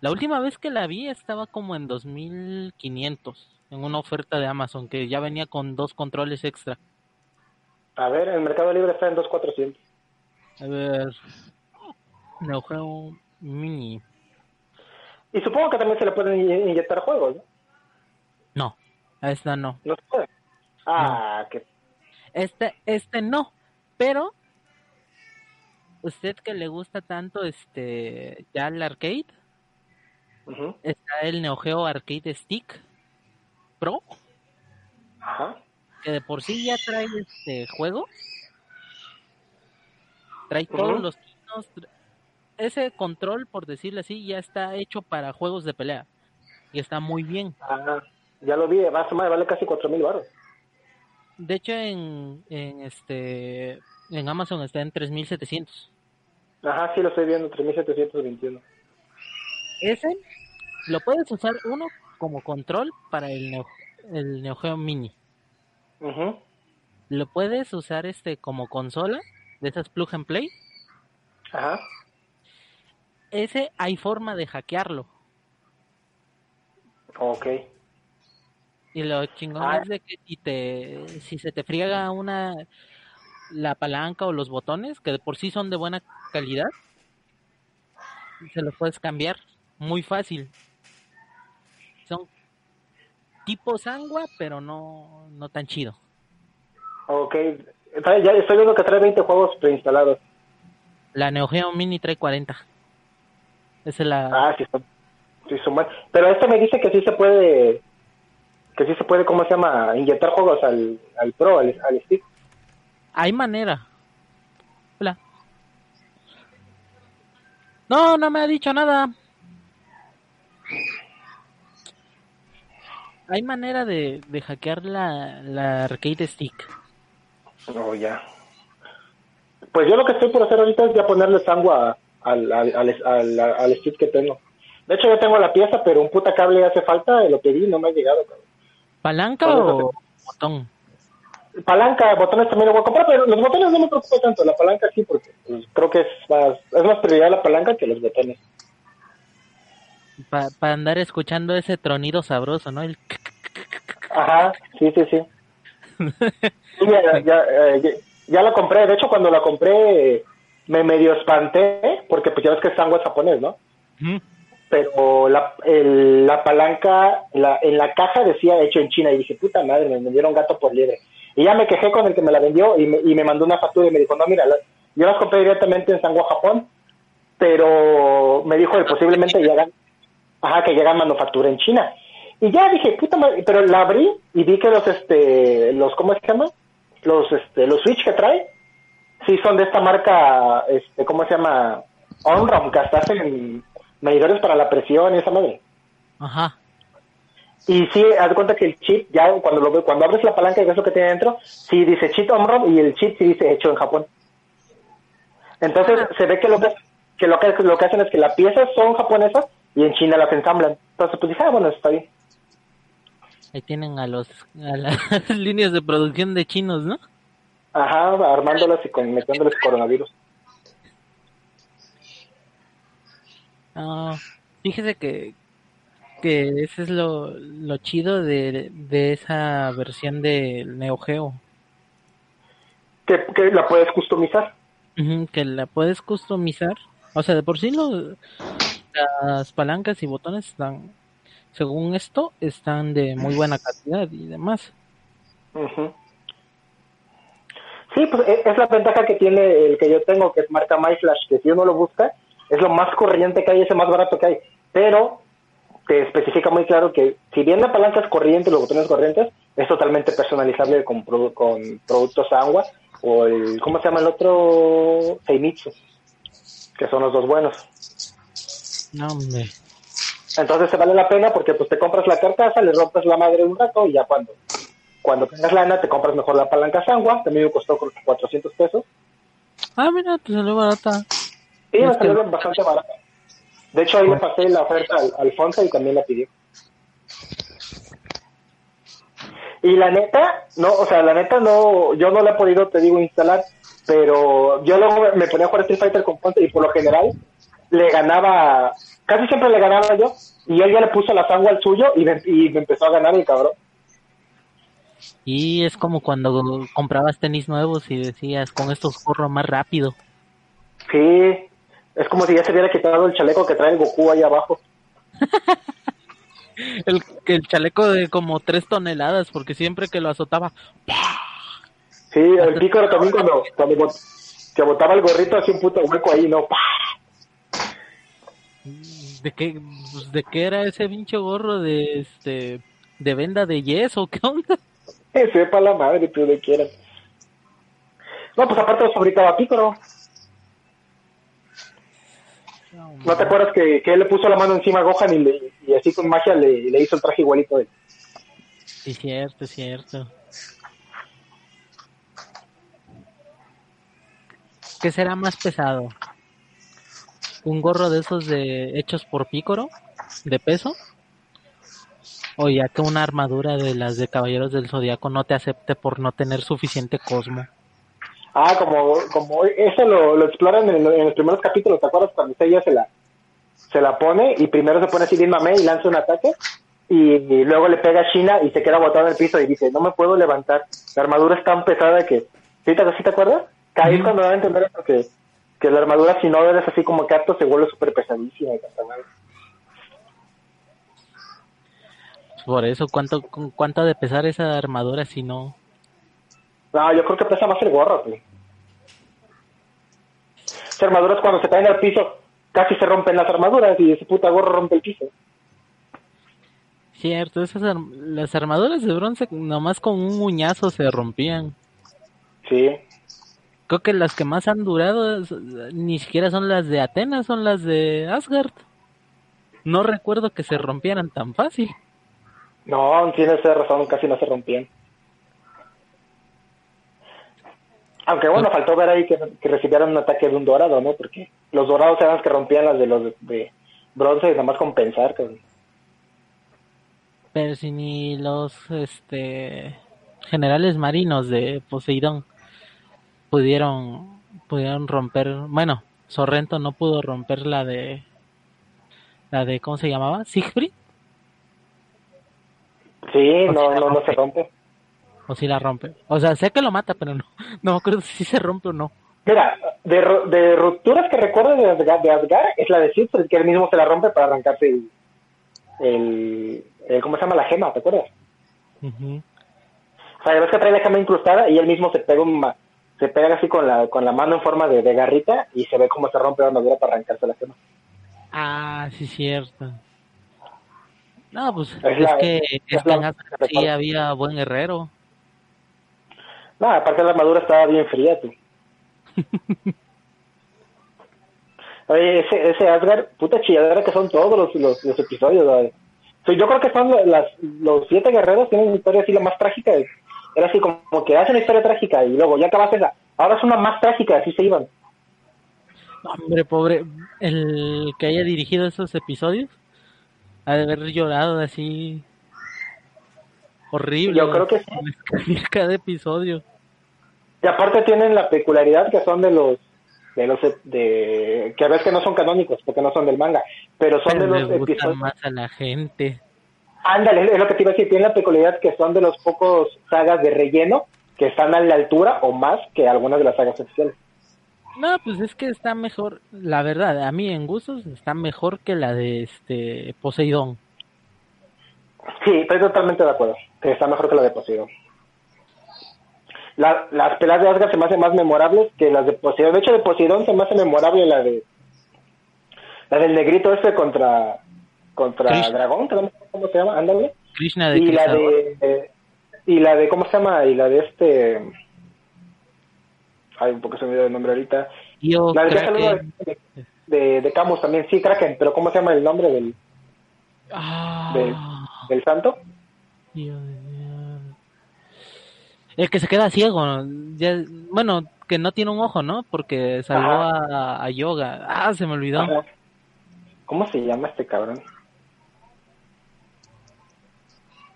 La última vez que la vi estaba como en 2500 en una oferta de Amazon que ya venía con dos controles extra. A ver, el Mercado Libre está en 2400. A ver. Neo Geo Mini. Y supongo que también se le pueden in- inyectar juegos, ¿no? No, a esta no. No se puede. Ah, que Este, este no, pero usted que le gusta tanto este ya el arcade, está el Neo Geo Arcade Stick Pro, Ajá. que de por sí ya trae este juego. Trae todos los chinos, tra- ese control, por decirlo así, ya está hecho para juegos de pelea. Y está muy bien. Ah, ya lo vi, más o menos vale casi 4000 baros. De hecho, en, en este en Amazon está en 3700. Ajá, sí lo estoy viendo, 3721. Ese lo puedes usar uno como control para el Neo, el Neo Geo Mini. Ujú. Lo puedes usar este como consola de esas plug and play. Ajá. Ese hay forma de hackearlo. Ok. Y lo chingón Ah. es de que si te si se te friega una la palanca o los botones que de por sí son de buena calidad, se los puedes cambiar muy fácil. Tipo sangua, pero no no tan chido. Ok. Ya estoy viendo que trae 20 juegos preinstalados. La Neo Geo Mini trae 40. Esa es la Ah, sí, son, sí buenos. Pero este me dice que sí se puede, que sí se puede, ¿cómo se llama? Inyectar juegos al, al Pro, al, al stick. hay manera. Hola. No, no me ha dicho nada. Hay manera de, de hackear la, la arcade stick. Oh, ya. Pues yo lo que estoy por hacer ahorita es ya ponerle sangua al, al, al, stick que tengo. De hecho, yo tengo la pieza, pero un puta cable hace falta, lo pedí y no me ha llegado. cabrón. ¿Palanca o botón? Palanca, botones también lo voy a comprar, pero los botones no me preocupa tanto, la palanca sí, porque creo que es más, es más prioridad la palanca que los botones. Para andar escuchando ese tronido sabroso, ¿no? El... Ajá, sí, sí, sí. Sí, ya, ya, eh, ya- ya la compré. De hecho, cuando la compré me medio espanté, porque pues ya ves que es sangua japonés, ¿no? Pero la, el- la palanca la, en la caja decía hecho en China y dije, puta madre, me vendieron gato por liebre. Y ya me quejé con el que me la vendió y me, y me mandó una factura y me dijo, no, mira, la- yo las compré directamente en Sangua, Japón, pero me dijo que posiblemente llegan, ajá, que llegan manufactura en China. Y ya dije, puta madre, pero la abrí y vi que los, este, los, ¿cómo se llama? Los, este, los Switch que trae, sí son de esta marca, este, ¿cómo se llama? Onrom, que hasta hacen medidores para la presión y esa madre. Ajá. Y sí, haz cuenta que el chip, ya cuando lo cuando abres la palanca y ves lo que tiene dentro, sí dice chip Omron y el chip sí dice hecho en Japón. Entonces se ve que lo que, que lo que lo que hacen es que las piezas son japonesas y en China las ensamblan. Entonces pues dije, ah, bueno, está bien. Ahí tienen a los a las líneas de producción de chinos, ¿no? Ajá, armándolas y con, metiéndoles coronavirus. Ah, fíjese que, que ese es lo, lo chido de, de esa versión del Neo Geo. Que, que la puedes customizar. Que la puedes customizar. O sea, de por sí lo- las palancas y botones están, según esto, están de muy buena calidad y demás. Ujú. Sí, pues e- es la ventaja que tiene el que yo tengo, que es marca MyFlash, que si uno lo busca, es lo más corriente que hay, es el más barato que hay. Pero te especifica muy claro que si bien la palanca es corriente, los botones corrientes, es totalmente personalizable con, con productos agua o el, ¿cómo se llama el otro? Seimitsu, que son los dos buenos. No, hombre. Entonces se vale la pena porque pues te compras la carcasa, le rompes la madre un rato y ya cuando cuando tengas lana te compras mejor la palanca sangua, también me costó creo que 400 pesos. Ah, mira, te salió barata. Y me Es que- salió bastante barata. De hecho ahí le pasé la oferta al Alfonso y también la pidió. Y la neta, no, o sea, la neta no, yo no la he podido, te digo, instalar, pero yo luego me ponía a jugar Street Fighter con Ponte y por lo general le ganaba casi siempre le ganaba yo. Y él ya le puso la sangre al suyo y me, y me empezó a ganar el cabrón. Y es como cuando comprabas tenis nuevos y decías, con estos corro más rápido. Sí, es como si ya se hubiera quitado el chaleco que trae el Goku ahí abajo. el, el chaleco de como tres toneladas, porque siempre que lo azotaba. Sí, el pícaro también cuando, cuando se botaba el gorrito hacía un puto hueco ahí, ¿no? ¿De qué, ¿De qué era ese pinche gorro de este de venda de yeso? ¿Qué onda? Sepa la madre, tú de quieras. No, pues aparte lo fabricaba. ¿No te acuerdas que, que, él le puso la mano encima a Gohan y, le, y así con magia le, le, hizo el traje igualito a él? Sí, cierto, cierto. ¿Qué será más pesado? ¿Un gorro de esos de hechos por Pícoro? ¿De peso? O ya que una armadura de las de Caballeros del Zodiaco no te acepte por no tener suficiente cosmo. Ah, como, como eso lo, lo exploran en, en, los primeros capítulos, ¿te acuerdas? Cuando ella se la, se la pone y primero se pone así bien mamé y lanza un ataque y, y luego le pega a China y se queda botado en el piso y dice, no me puedo levantar, la armadura es tan pesada que... ¿Sí te, ¿sí te acuerdas? Es cuando van a entender porque que la armadura si no eres así como apto se vuelve súper pesadísima y. Por eso, ¿cuánto, ¿cuánto ha de pesar esa armadura si no? No, yo creo que pesa más el gorro, güey. Esas armaduras cuando se caen al piso, casi se rompen las armaduras y ese puta gorro rompe el piso. Cierto, esas las armaduras de bronce nomás con un muñazo se rompían. Sí. Creo que las que más han durado ni siquiera son las de Atenas, son las de Asgard. No recuerdo que se rompieran tan fácil. No, tienes razón, casi no se rompían. Aunque bueno, faltó ver ahí que, que, recibieran un ataque de un dorado, ¿no? Porque los dorados eran los que rompían las de los de, de bronce y nada más compensar. Pero si ni los este generales marinos de Poseidón pudieron pudieron romper, bueno, Sorrento no pudo romper la de la de ¿cómo se llamaba? Siegfried. Sí, no, no, no se rompe. O si la rompe. O sea, sé que lo mata, pero no, no me acuerdo si se rompe o no. Mira, de, de rupturas que recuerdo de Asgard, de Asgard es la de Siegfried, que él mismo se la rompe para arrancarse el, el, el ¿cómo se llama? La gema, ¿te acuerdas? Uh -huh. O sea, ves que trae la gema incrustada y él mismo se pega un, se pega así con la, con la mano en forma de, de garrita y se ve cómo se rompe la armadura para arrancarse la gema. Ah, sí, cierto. No, pues es, es la, que, es Asgard sí había buen guerrero. No, aparte la armadura estaba bien fría, tú. Oye, ese, ese Asgard, puta chilladera que son todos los, los, los episodios, ¿vale? Yo creo que son las, los siete guerreros tienen una historia así la más trágica. Era así como, como que hacen una historia trágica y luego ya acabaste esa. Ahora es una más trágica, así se iban. Hombre, pobre, el que haya dirigido esos episodios ha de haber llorado así horrible. Yo creo que sí. Cada episodio. Y aparte tienen la peculiaridad que son de los de los de que a veces que no son canónicos porque no son del manga, pero son pero de los episodios más a la gente. Ándale, es lo que te iba a decir, tienen la peculiaridad que son de los pocos sagas de relleno que están a la altura o más que algunas de las sagas oficiales. No, pues es que está mejor, la verdad, a mí en gustos está mejor que la de este Poseidón. Sí, estoy totalmente de acuerdo, que está mejor que la de Poseidón. La, las peleas de Asgard se me hacen más memorables que las de Poseidón. De hecho, de Poseidón se me hace memorable la de la del negrito este contra contra Krishna. Dragón, ¿cómo se llama? Ándale. Krishna de Y la Cristal. de eh, y la de ¿cómo se llama? Y la de este Ay, un poco se me olvidó el nombre ahorita. Yo La saludo que... de, de, de Camus también, sí, Kraken, pero ¿cómo se llama el nombre del, Ah, del santo? Dios que se queda ciego, ya, bueno, que no tiene un ojo, ¿no? Porque salvó a, a Yoga. Ah, se me olvidó. Ajá. ¿Cómo se llama este cabrón?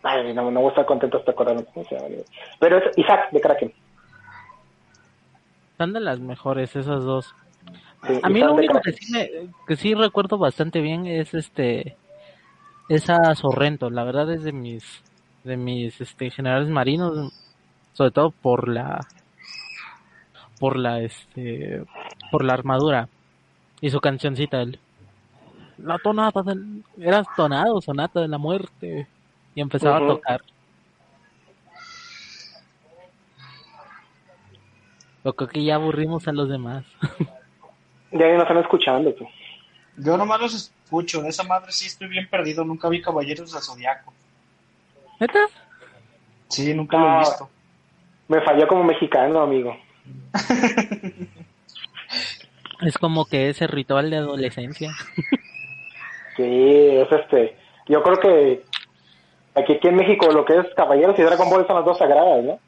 Ay, no, no voy a estar contento hasta acordarme cómo se llama. Pero es Isaac de Kraken. Son de las mejores esas dos. a mí lo único que sí, que sí recuerdo bastante bien es este esa Sorrento, la verdad es de mis de mis este generales marinos, sobre todo por la por la este por la armadura y su cancioncita el, la tonada del, era tonado sonata de la muerte y empezaba a tocar Lo creo que ya aburrimos a los demás. ya no están escuchando. Tú. Yo nomás los escucho. De esa madre sí estoy bien perdido. Nunca vi Caballeros del Zodiaco. ¿Neta? Sí, nunca lo he visto. Me falló como mexicano, amigo. es como que ese ritual de adolescencia. sí, es este. Yo creo que aquí, aquí en México lo que es Caballeros y Dragon Ball son las dos sagradas, ¿no?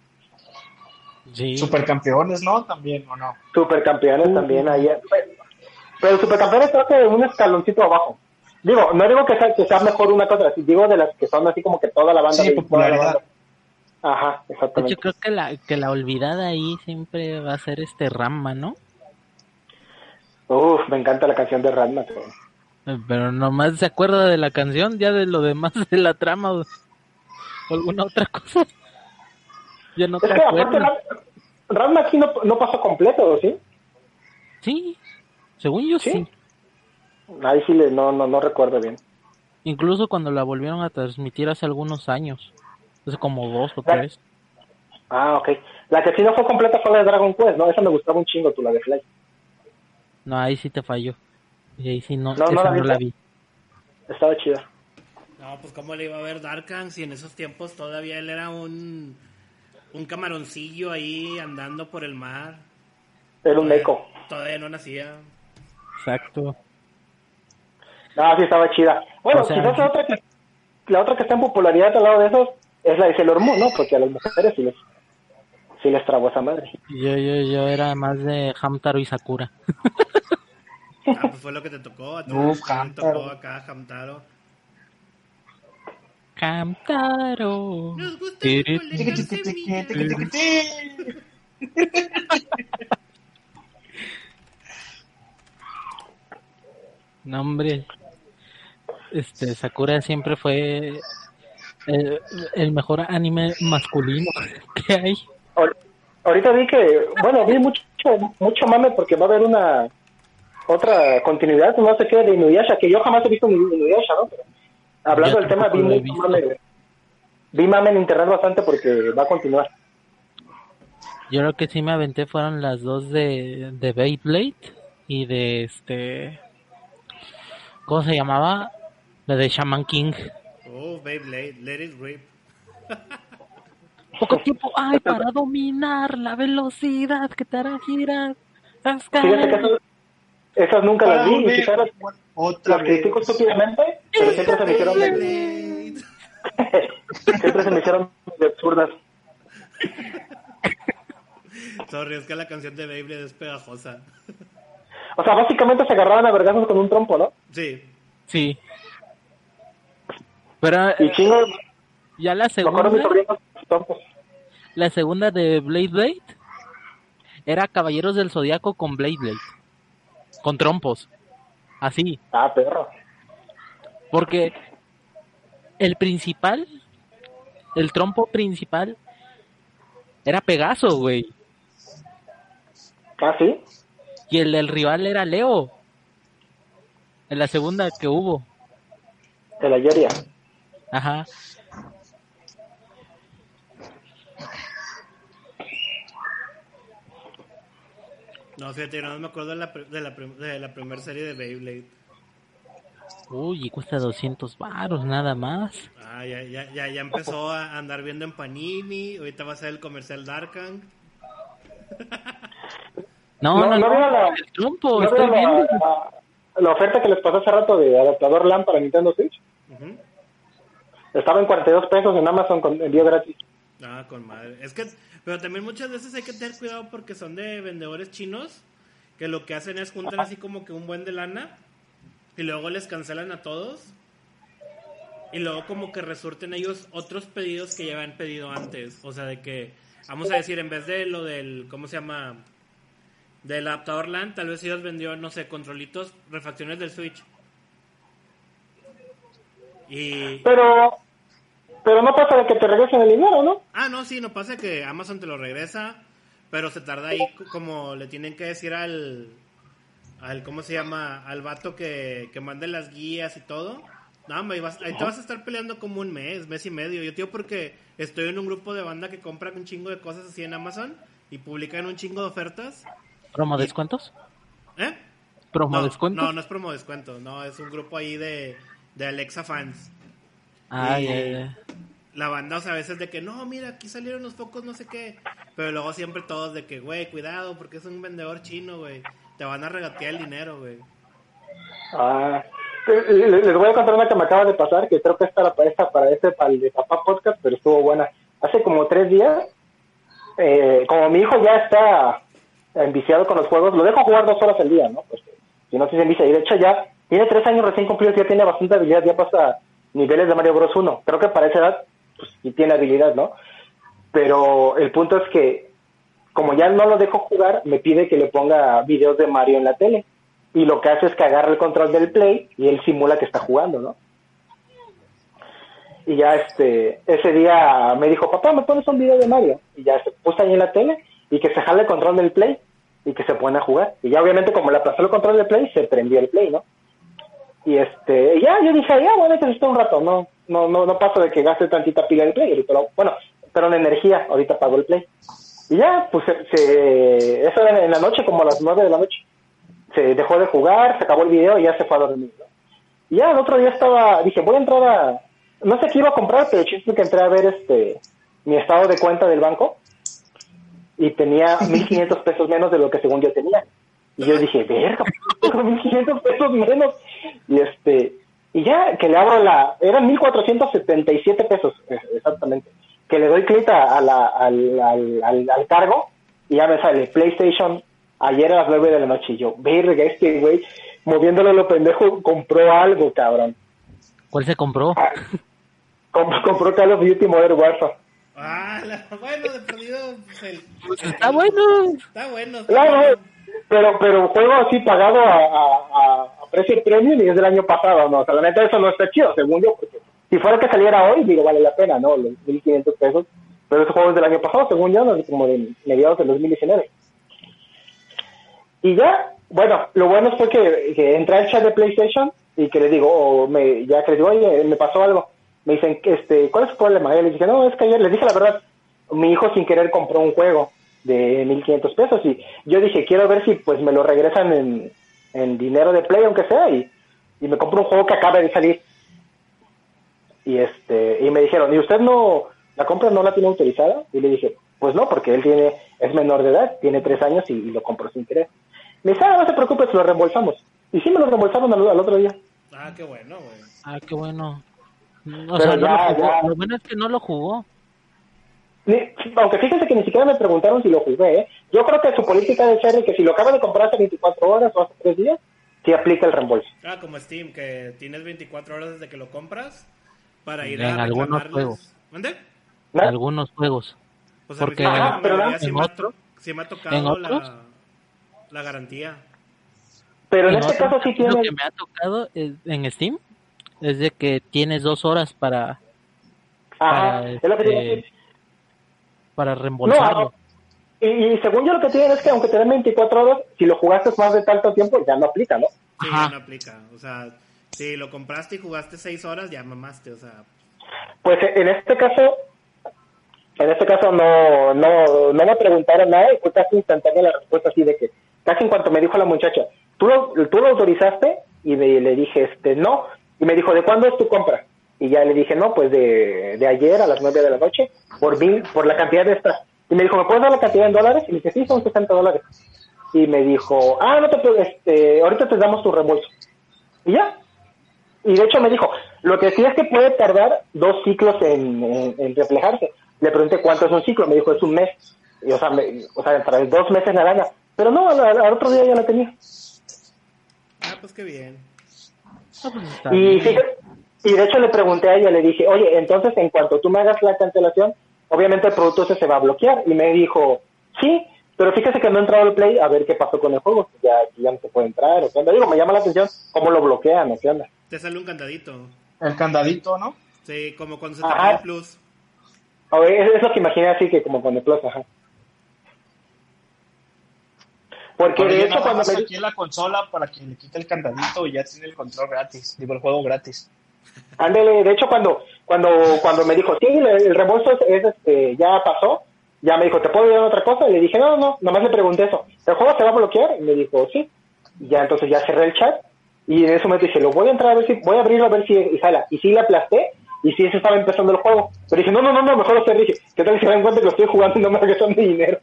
Supercampeones, ¿no? También, ¿o no? Supercampeones también, ahí. Pero supercampeones creo que un escaloncito abajo. Digo, no digo que sea, que sea mejor una cosa así, digo de las que son así como que toda la banda. Sí, popularidad. Ajá, exactamente. Yo creo que la, que la olvidada ahí siempre va a ser este Ramma, ¿no? Uf, me encanta la canción de Ramma. Pero... pero nomás se acuerda de la canción, ya de lo demás de la trama o alguna otra cosa. Ya no es que aparte Ranma aquí no, no pasó completo, ¿sí? Sí, según yo sí. Ahí sí le, no, no, no recuerdo bien. Incluso cuando la volvieron a transmitir hace algunos años. Hace como dos o tres. Ah, ok. La que sí no fue completa fue la de Dragon Quest, ¿no? Esa me gustaba un chingo, tú, la de Fly. No, ahí sí te falló. Y ahí sí no, no, no, la, vi. Estaba chida. No, pues cómo le iba a ver Darkan si en esos tiempos todavía él era un un camaroncillo ahí andando por el mar. Era un eco. Todavía no nacía. Exacto. No, sí estaba chida. Bueno, quizás la otra, que, la otra que está en popularidad al lado de esos es la de Sailor Moon, ¿no? Porque a las mujeres sí les, sí les trabó esa madre. Yo, yo, yo era más de Hamtaro y Sakura. ah, pues fue lo que te tocó. A ti te tocó acá Hamtaro. Hamtaro. Nos gusta No, hombre. Este, Sakura siempre fue el, el, mejor anime masculino que hay. Ahorita vi que, bueno, vi mucho mucho mame porque va a haber una otra continuidad, no sé qué, de Inuyasha, que yo jamás he visto Inuyasha, ¿no? Pero hablando del tema, vi, mucho mame, vi mame en internet bastante porque va a continuar. Yo lo que sí me aventé fueron las dos de, de Beyblade y de este... ¿Cómo se llamaba? La de Shaman King. Oh, Beyblade, let it rip. Poco tiempo hay para dominar la velocidad que te hará girar. Fíjate que esas nunca las vi, ni siquiera las critico estúpidamente, pero siempre se me hicieron siempre se me hicieron de absurdas. Sorry, es que la canción de Beyblade es pegajosa. O sea, básicamente se agarraban a vergazos con un trompo, ¿no? Sí. Sí. Pero... Y chingo... Ya la segunda... La segunda de Blade Blade era Caballeros del Zodiaco con Blade Blade. Con trompos. Así. Ah, perro. Porque el principal, el trompo principal, era Pegaso, güey. ¿Ah, sí? Y el del rival era Leo. En la segunda que hubo. De la Yeria. Ajá. No, fíjate, no me acuerdo de la, de la, de la primera serie de Beyblade. Uy, y cuesta 200 baros nada más. Ah, ya, ya, ya, ya empezó a andar viendo en Panini. Ahorita va a ser el comercial Darkang. No, no, no, no, la, el trompo, estoy viendo. La, oferta que les pasó hace rato de adaptador LAN para Nintendo Switch. Estaba en 42 pesos en Amazon con envío gratis. Ah, con madre. Es que, pero también muchas veces hay que tener cuidado porque son de vendedores chinos que lo que hacen es juntar así como que un buen de lana y luego les cancelan a todos y luego como que resurten ellos otros pedidos que ya habían pedido antes. O sea, de que, vamos a decir, en vez de lo del, ¿cómo se llama? del adaptador LAN, tal vez ellos vendió, no sé, controlitos, refacciones del Switch. Y... Pero, pero no pasa de que te regresen el dinero, ¿no? Ah, no, sí, no pasa que Amazon te lo regresa, pero se tarda ahí como le tienen que decir al, al ¿cómo se llama? Al vato que, que mande las guías y todo. No, ahí, vas- ahí te vas a estar peleando como un mes, mes y medio. Yo, tío, porque estoy en un grupo de banda que compra un chingo de cosas así en Amazon y publican un chingo de ofertas. ¿Promo descuentos? ¿Eh? ¿Promo No, descuentos? no, no es promo descuento, no, es un grupo ahí de, de Alexa fans. Ah, y-. La banda, o sea, a veces de que, no, mira, aquí salieron los focos, no sé qué. Pero luego siempre todos de que, güey, cuidado, porque es un vendedor chino, güey. Te van a regatear el dinero, güey. Ah, le- le- les voy a contar una que me acaba de pasar, que creo que es para, esta, para este, para el de Papá Podcast, pero estuvo buena. Hace como tres días, eh, como mi hijo ya está enviciado con los juegos, lo dejo jugar dos horas al día, ¿no? Pues, si no se envicia. Y de hecho ya tiene tres años recién cumplidos, ya tiene bastante habilidad, ya pasa niveles de Mario Bros. 1. Creo que para esa edad, pues sí tiene habilidad, ¿no? Pero el punto es que, como ya no lo dejo jugar, me pide que le ponga videos de Mario en la tele y lo que hace es que agarra el control del play y él simula que está jugando, ¿no? Y ya este, ese día me dijo, papá, ¿me pones un video de Mario? Y ya se puso ahí en la tele y que se jale el control del play y que se pone a jugar. Y ya obviamente como le aplazó el control del play, se prendió el play, ¿no? Y este, ya yo dije, ya, bueno, necesito un rato, no, no, no, no paso de que gaste tantita pila del play, lo- bueno, pero en energía, ahorita pago el play. Y ya, pues se, se- eso era en la noche, como a las nueve de la noche se dejó de jugar, se acabó el video y ya se fue a dormir. ¿no? Y ya el otro día estaba, dije, voy a entrar a, no sé qué iba a comprar, pero el chiste que entré a ver este mi estado de cuenta del banco y tenía 1500 pesos menos de lo que según yo tenía. Y yo dije, verga, tengo 1500 pesos menos. Y este, y ya que le abro la, eran 1477 pesos, eh, exactamente. Que le doy clic a, a la, al, al, al, al cargo y ya me sale PlayStation ayer a las 9 de la noche. Y yo, verga, este güey, moviéndolo lo pendejo, compró algo, cabrón. ¿Cuál se compró? Ah, comp- compró Call of Duty Modern Warfare. Ah, la- bueno, de perdido, pues, el- Está bueno. Está bueno. está Claro, bueno. pero, pero juego así pagado a, a, a- a precio premium y es del año pasado, ¿no? O sea, la eso no está chido, según yo, porque si fuera que saliera hoy, digo, vale la pena, ¿no? Los 1500 pesos. Pero ese juego es del año pasado, según yo, ¿no? como de mediados del 2019. Y ya, bueno, lo bueno fue que, que entré al chat de PlayStation y que le digo, o me, ya que le digo, oye, me pasó algo. Me dicen, este, ¿cuál es su problema? Y le dije, no, es que ayer, les dije la verdad, mi hijo sin querer compró un juego de 1500 pesos y yo dije, quiero ver si pues me lo regresan en, en dinero de play, aunque sea, y, y me compro un juego que acaba de salir. Y este, y me dijeron, ¿y usted no, la compra no la tiene autorizada? Y le dije, pues no, porque él tiene, es menor de edad, tiene tres años y, y lo compró sin querer. Me dice, ah, no se preocupe, se lo reembolsamos. Y sí me lo reembolsaron al, al otro día. Ah, qué bueno, güey. Ah, qué bueno. O Pero sea, no ya, lo jugó. ya. Lo bueno es que no lo jugó. Aunque fíjense que ni siquiera me preguntaron si lo jugué, ¿eh? Yo creo que su política de ser que si lo acaba de comprar hace 24 horas o hace 3 días, sí aplica el reembolso. Ah, como Steam, que tienes 24 horas desde que lo compras para ir En a algunos juegos. ¿Mande? ¿No? Algunos juegos. Pues Porque- Ajá, pero no- sí ¿en me ha otros? to- sí me ha ¿En tocado la, la garantía. Pero en En este otro, caso sí Lo tiene... que me ha tocado es- en Steam es de que tienes dos horas para, Ajá, para, es lo que este. Para reembolsarlo. Y, y según yo lo que tienen es que aunque te den 24 horas, si lo jugaste más de tanto tiempo, ya no aplica, ¿no? Sí, Ajá. ya no aplica. O sea, si lo compraste y jugaste 6 horas, ya mamaste. O sea, Pues eh, en este caso, en este caso no, no, no me preguntaron nada y fue casi instantánea la respuesta así de que, casi en cuanto me dijo la muchacha, ¿tú lo, tú lo autorizaste? Y me- le dije, este, no. Y me dijo, ¿de cuándo es tu compra? Y ya le dije, no, pues de, de ayer a las 9 de la noche, por mil, por la cantidad de esta. Y me dijo, ¿me puedes dar la cantidad en dólares? Y le dije, sí, son 60 dólares. Y me dijo, ah, no te puedes, este, ahorita te damos tu reembolso. Y ya, y de hecho me dijo, lo que sí es que puede tardar dos ciclos en, en- en reflejarse. Le pregunté cuánto es un ciclo, me dijo es un mes. Y, o, sea, me- o sea, para dos meses la gana. Pero no, al, al otro día ya la tenía. ah, pues qué bien. Ah, pues está Y, bien. fíjate- y de hecho le pregunté a ella, le dije, oye, entonces en cuanto tú me hagas la cancelación, obviamente el producto ese se va a bloquear. Y me dijo, sí, Pero fíjese que no he entrado al Play a ver qué pasó con el juego. Ya, ya no se puede entrar. O qué onda. Digo, me llama la atención cómo lo bloquean o qué onda. Te sale un candadito. El candadito, ¿no? Sí, como cuando se te pone el plus. Ver, es, es lo que imaginé así que como con el Plus, ajá. Porque de hecho cuando me... aquí en la consola para que le quite el candadito y ya tiene el control gratis. Digo, el juego gratis. Ándele, de hecho cuando cuando cuando me dijo, sí, el, reembolso es, es, este, ya pasó, ya me dijo, ¿te puedo ayudar otra cosa? Y le dije, no, no, nomás le pregunté eso. ¿El juego se va a bloquear? Y me dijo, sí. Y ya entonces ya cerré el chat y en ese momento dije, lo voy a entrar a ver si, voy a abrirlo a ver si y jala. Y sí le aplasté y sí se estaba empezando el juego. Pero dije, no, no, no, no mejor lo cerré. Dije, ¿qué tal si se dan cuenta que lo estoy jugando y no me regresan mi dinero?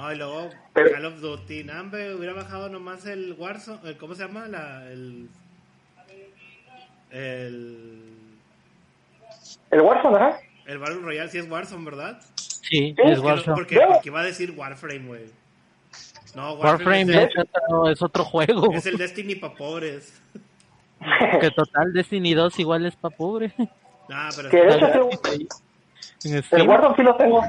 No, y luego Pero- Call of Duty. No, hombre, hubiera bajado nomás el Warzone. el- ¿Cómo se llama? La, el. El. El Warzone, ajá. El Battle Royale, sí es Warzone, ¿verdad? Sí, Sí, es Warzone. porque, porque iba a decir Warframe, güey. No, Warframe es, es otro, es otro juego. el, es el Destiny para pobres. Que total Destiny 2 igual es para pobre. Nah, pero Que de hecho el Steam. Warzone sí lo tengo.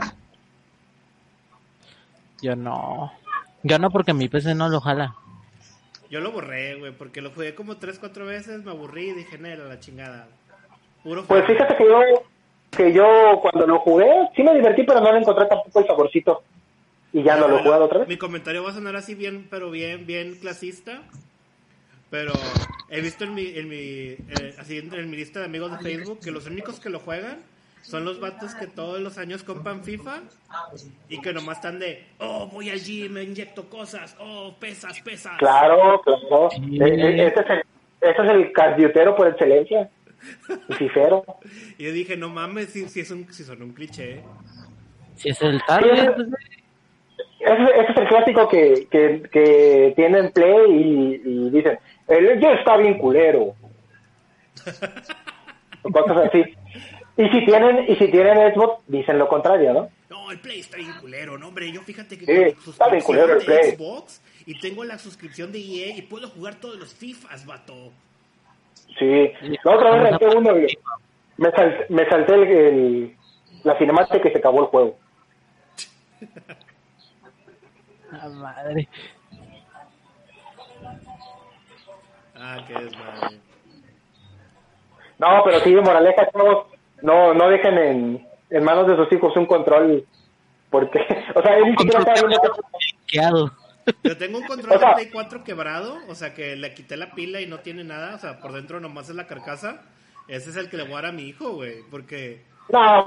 Yo no. Yo no porque mi PC no lo jala. yo lo borré, güey, porque lo jugué como 3, 4 veces, me aburrí y dije, nela, la chingada. Puro Pues fíjate que yo, que yo cuando lo jugué, sí me divertí, pero no le encontré tampoco el saborcito. Y ya no lo he jugado otra vez. Mi comentario va a sonar así bien, pero bien, bien clasista. Pero he visto en mi, en mi, eh, así en, en mi lista de amigos de Facebook que los únicos que lo juegan son los vatos que todos los años compran FIFA y que nomás están de, oh, voy al gym, me inyecto cosas, oh, pesas, pesas. Claro, claro. Sí. E- e- Ese es el, ese es el cardiotero por excelencia. Y yo dije, no mames, si, si, es un, si son un cliché. Si es el target, pues, Ese, ese es el clásico que, que, que tienen play y, y dicen, el ya está bien culero. Cosas así. Y si tienen, y si tienen Xbox, dicen lo contrario, ¿no? No, el Play está bien culero, no, hombre. Yo fíjate que Sí, tengo está bien culero el Play. Xbox y tengo la suscripción de EA y puedo jugar todos los FIFAs, vato. Sí. La otra vez renté uno y me, sal- me salté el, el- la cinemática y se acabó el juego. ah, madre. Ah, qué desmadre. No, pero sí, moraleja, chavos, no, no dejen en, en manos de sus hijos un control, porque, o sea, él ni siquiera está viendo que- Hackeado. Yo tengo un control O sea- de Play 4 quebrado, o sea que le quité la pila y no tiene nada, o sea, por dentro nomás es la carcasa. Ese es el que le voy a dar a mi hijo, güey, porque... No,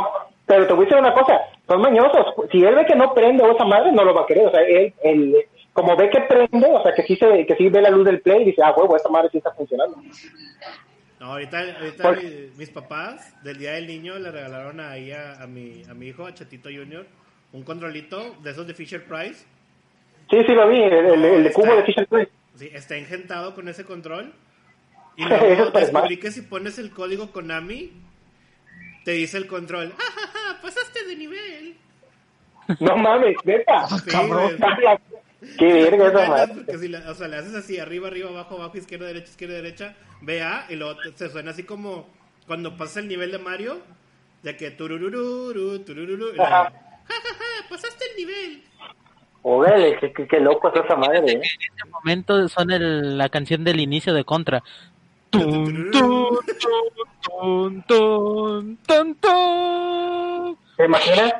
pero te voy a decir una cosa, son mañosos. Si él ve que no prende o esa madre, no lo va a querer. O sea, él, él como ve que prende, o sea, que sí, se, que sí ve la luz del play, dice, ah, huevo, esta madre sí está funcionando. No, ahorita, ahorita Por- mi- mis papás del Día del Niño le regalaron ahí a, a mi, a mi hijo, a Chatito Junior, un controlito de esos de Fisher Price. Sí, sí lo vi, el, el, el de está- cubo de Fisher Price. Sí, está engentado con ese control. Y Eso luego descubrí que si pones el código Konami, te dice el control, ¡Ja, ja, ja! Pasaste de nivel. No mames, neta. Sí, Cabrón. Qué verga esa madre. porque si la- o sea, le haces así, arriba, arriba, abajo, abajo, izquierda, derecha, izquierda, derecha, BA, y luego te- se suena así como cuando pasa el nivel de Mario, de que turururu, turururu, y luego, ja, ja, ja, pasaste el nivel. Órale, qué, qué, qué loco es esa madre, eh. En ese momento son el- la canción del inicio de Contra. Tun, tun, tun, tun, tun, tun. ¿Te imaginas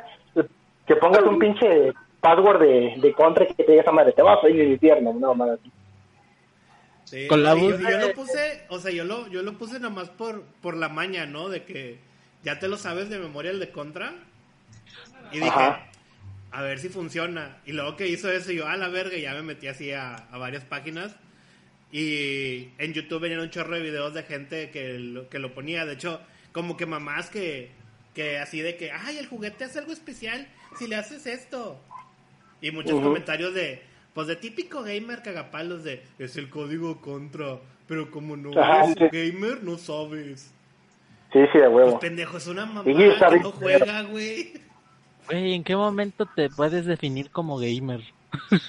que pongas un pinche password de, de contra que te diga esa madre? Te vas a ir al infierno, no, madre. Sí, Con la yo, yo lo puse, o sea, yo lo, yo lo puse nomás por, por la maña, ¿no? De que ya te lo sabes de memoria el de Contra. Y dije, Ajá. a ver si funciona. Y luego que hizo eso, yo a la verga, ya me metí así a, a varias páginas. Y en YouTube venían un chorro de videos de gente que lo, que lo ponía. De hecho, como que mamás que, que así de que, ay, el juguete hace algo especial si le haces esto. Y muchos comentarios de, pues de típico gamer cagapalos de, es el código contra, pero como no Ajá, eres sí. gamer, no sabes. Sí, sí, de Pues huevo. pendejo, es una mamá Sí, que no juega, güey. Güey, ¿en qué momento te puedes definir como gamer?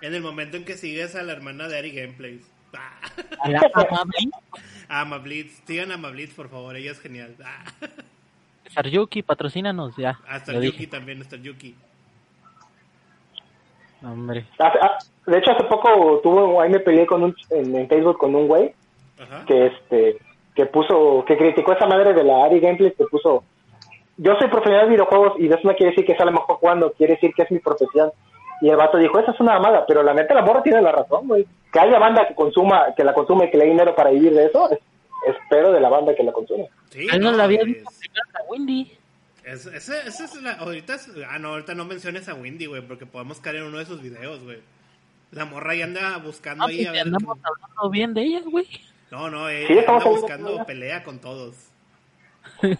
En el momento en que sigues a la hermana de Ari Gameplays. Ah. ¿A la? A Amablitz. Sigan a Amablitz, por favor. Ella es genial. Ah. Yuki, patrocínanos, ya. Ah, Star lo Yuki dije. también, Star Yuki. Hombre. Hace- ah, de hecho, hace poco tuvo, ahí me peleé con un, en, en Facebook con un güey Ajá. que este que puso, que criticó a esa madre de la Ari Gameplay, que puso, yo soy profesional de videojuegos y eso no quiere decir que sea lo mejor jugando, quiere decir que es mi profesión. Y el vato dijo, esa es una mamada, pero la neta la morra tiene la razón, güey. Que haya banda que consuma, que la consume y que le dé dinero para vivir de eso, es- espero de la banda que la consume. Sí, Él no la había visto primero a Windy. Es, ese, ese es la, ahorita es, ah no, ahorita no menciones a Windy, güey, porque podemos caer en uno de sus videos, güey. La morra ya anda buscando Ah, ahí a que ver. andamos hablando bien de ellas, güey. No, no, ella Sí, estamos anda buscando ella. pelea con todos.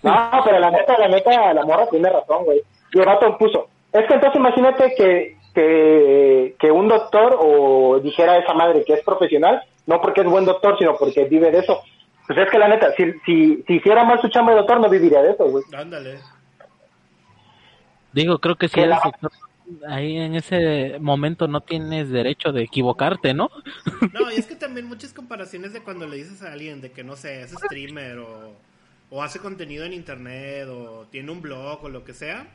No, pero la neta, la neta, la morra tiene razón, güey. Y el vato puso, es que entonces imagínate que, que, que un doctor o dijera a esa madre que es profesional, no porque es buen doctor, sino porque vive de eso. Pues es que la neta, si, si, si hiciera mal su chamba de doctor, no viviría de eso, güey. Ándale. Digo, creo que si eres ahí en ese momento no tienes derecho de equivocarte, ¿no? No, y es que también muchas comparaciones de cuando le dices a alguien de que, no sé, es streamer o, o hace contenido en internet o tiene un blog o lo que sea,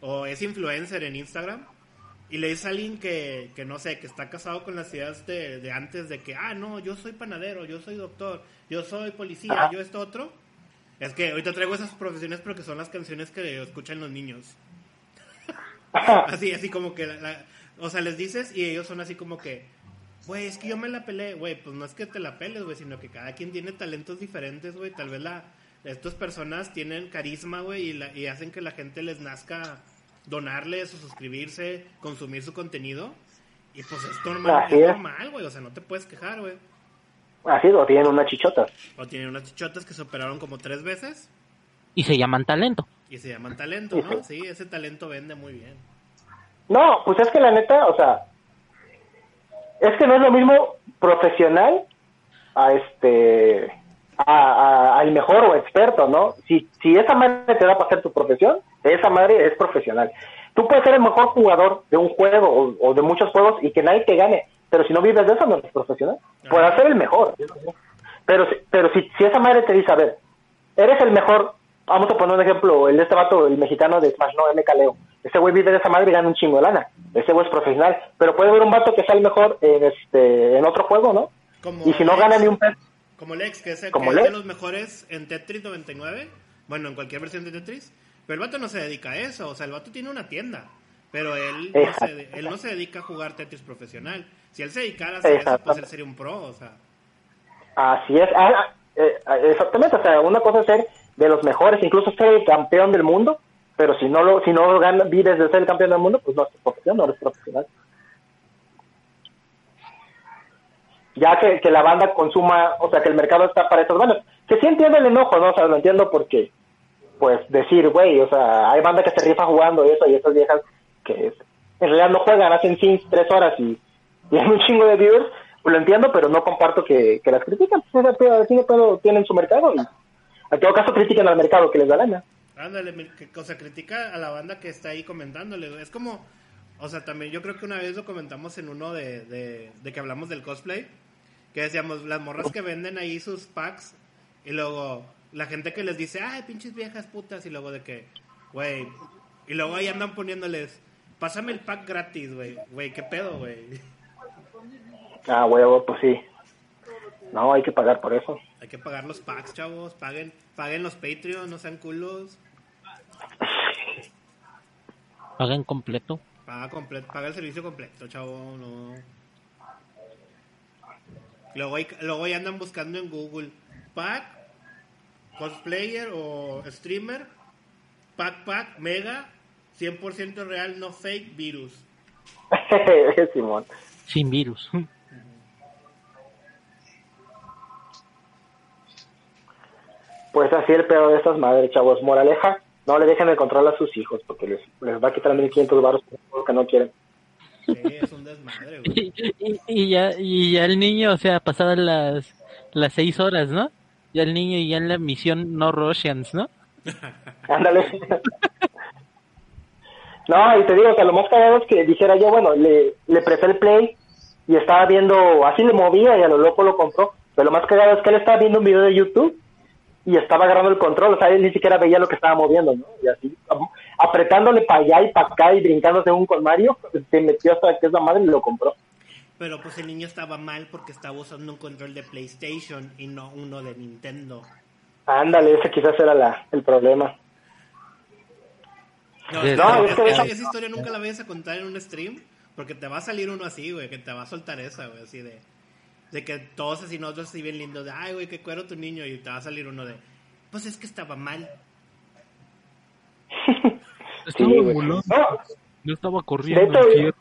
o es influencer en Instagram, y le dices a alguien que, que no sé, que está casado con las ideas de, de antes de que, ah, no, yo soy panadero, yo soy doctor, yo soy policía, Ajá. yo esto otro. Es que ahorita traigo esas profesiones porque son las canciones que escuchan los niños. Así, así como que, la- la- o sea, les dices y ellos son así como que, güey, es que yo me la pelé, güey, pues no es que te la peles, güey, sino que cada quien tiene talentos diferentes, güey, tal vez la, estas personas tienen carisma, güey, y, la- y hacen que la gente les nazca donarles o suscribirse, consumir su contenido, y pues es normal, Así es es. normal, güey, o sea, no te puedes quejar, güey. Así lo tienen una chichota. O tienen unas chichotas que se operaron como tres veces Y se llaman talento. Y se llaman talento, ¿no? Sí, ese talento vende muy bien. No, pues es que la neta, o sea, es que no es lo mismo profesional a este a, al mejor o experto, ¿no? Si, si esa madre te da para hacer tu profesión, esa madre es profesional. Tú puedes ser el mejor jugador de un juego o, o de muchos juegos y que nadie te gane, pero si no vives de eso no eres profesional. Puedes ser el mejor, pero si- pero si, si esa madre te dice, a ver, eres el mejor, vamos a poner un ejemplo, el de este vato, el mexicano de Smash, no, MK Leo. Ese güey vive de esa madre y gana un chingo de lana. Ese güey es profesional. Pero puede haber un vato que sea el mejor en este en otro juego, ¿no? Como Y si no gana ni un peso. Como Lex, que es, el- que es de los mejores en Tetris 99. Bueno, en cualquier versión de Tetris. Pero el vato no se dedica a eso. O sea, el vato tiene una tienda. Pero él no, se, él no se dedica a jugar Tetris profesional. Si él se dedicara a hacer eso, pues él sería un pro. O sea, Así es. Ah, ah, eh, ah, exactamente. O sea, una cosa es ser de los mejores, incluso ser el campeón del mundo. Pero si no lo si no gana, vives de ser campeón del mundo, pues no eres profesional, no eres profesional. Ya que, que la banda consuma, o sea, que el mercado está para esas bandas. Que sí entiendo el enojo, ¿no? O sea, lo entiendo porque, pues, decir, güey, o sea, hay banda que se rifa jugando y eso, y esas viejas que es- en realidad no juegan, hacen sims tres horas y, y hay un chingo de viewers, pues lo entiendo, pero no comparto que, que las critican. Pues, pedo tienen su mercado y, en todo caso, critiquen al mercado que les da lana. ándale, o sea, critica a la banda que está ahí comentándole. Es como, o sea, también yo creo que una vez lo comentamos en uno de, de, de que hablamos del cosplay. Que decíamos, las morras que venden ahí sus packs y luego la gente que les dice, ay, pinches viejas putas, y luego de que, güey, y luego ahí andan poniéndoles, pásame el pack gratis, güey, güey, qué pedo, güey. Ah, huevo, pues sí. No, hay que pagar por eso. Hay que pagar los packs, chavos, paguen, paguen los Patreon, no sean culos, Paguen completo. paga, completo, paga el servicio completo, chavo, no. Luego luego ahí andan buscando en Google, pack, cosplayer o streamer, pack, pack, mega, 100% real, no fake, virus. Simón. Sin virus. Pues así el pedo de estas madres, chavos. Moraleja, no le dejen el control a sus hijos porque les, les va a quitar 1500 baros que no quieren. Sí, es un desmadre, güey. Y, y- y ya, y ya el niño, o sea, pasadas las, las seis horas, ¿no? Ya el niño ya en la misión no Russians, ¿no? Ándale. no, y te digo que lo más cagado es que dijera yo, bueno, le, le presté el play y estaba viendo, así le movía y a lo loco lo compró. Pero lo más cagado es que él estaba viendo un video de YouTube y estaba agarrando el control, o sea, él ni siquiera veía lo que estaba moviendo, ¿no? Y así, apretándole para allá y para acá y brincándose un con Mario, se metió hasta que esa madre y lo compró. Pero pues el niño estaba mal porque estaba usando un control de PlayStation y no uno de Nintendo. Ándale, ese quizás era la, el problema. No, es esa- esa historia nunca la vayas a contar en un stream porque te va a salir uno así, güey, que te va a soltar esa, güey, así de... De que todos así nosotros así bien lindos de, ay, güey, qué cuero tu niño, y te va a salir uno de, pues es que estaba mal. Estaba Sí, volando, No, yo estaba corriendo. De hecho,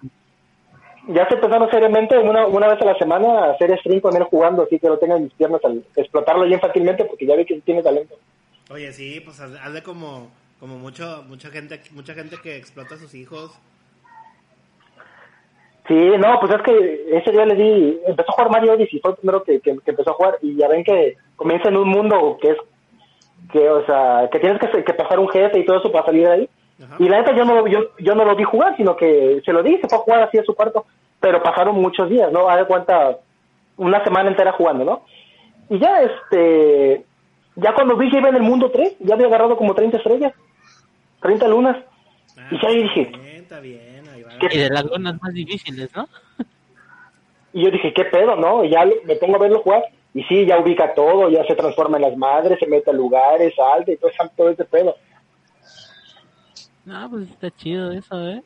ya se empezaron seriamente una, una vez a la semana a hacer stream con él jugando, así que lo tengan en mis piernas al explotarlo bien fácilmente porque ya vi que tiene talento. Oye, sí, pues haz haz de como, como mucho, mucha gente, mucha gente que explota a sus hijos. Sí, no, pues es que ese día le di, empezó a jugar Mario Odyssey, fue el primero que, que, que empezó a jugar y ya ven que comienza en un mundo que es, que o sea, que tienes que, que pasar un jefe y todo eso para salir de ahí. Ajá. Y la neta yo no, lo- yo, yo no lo vi jugar, sino que se lo di, se fue a jugar así a su cuarto, pero pasaron muchos días, ¿no? Haz de cuenta, una semana entera jugando, ¿no? Y ya, este, ya cuando vi que iba en el mundo 3, ya había agarrado como 30 estrellas, 30 lunas. Ah, Y ya dije, bien, está bien, Y de las zonas más difíciles, ¿no? Y yo dije, ¿qué pedo, no? Y ya lo- me pongo a verlo jugar. Y sí, ya ubica todo, ya se transforma en las madres, se mete a lugares, salta y todo, todo ese pedo. Ah, pues está chido eso, ¿eh?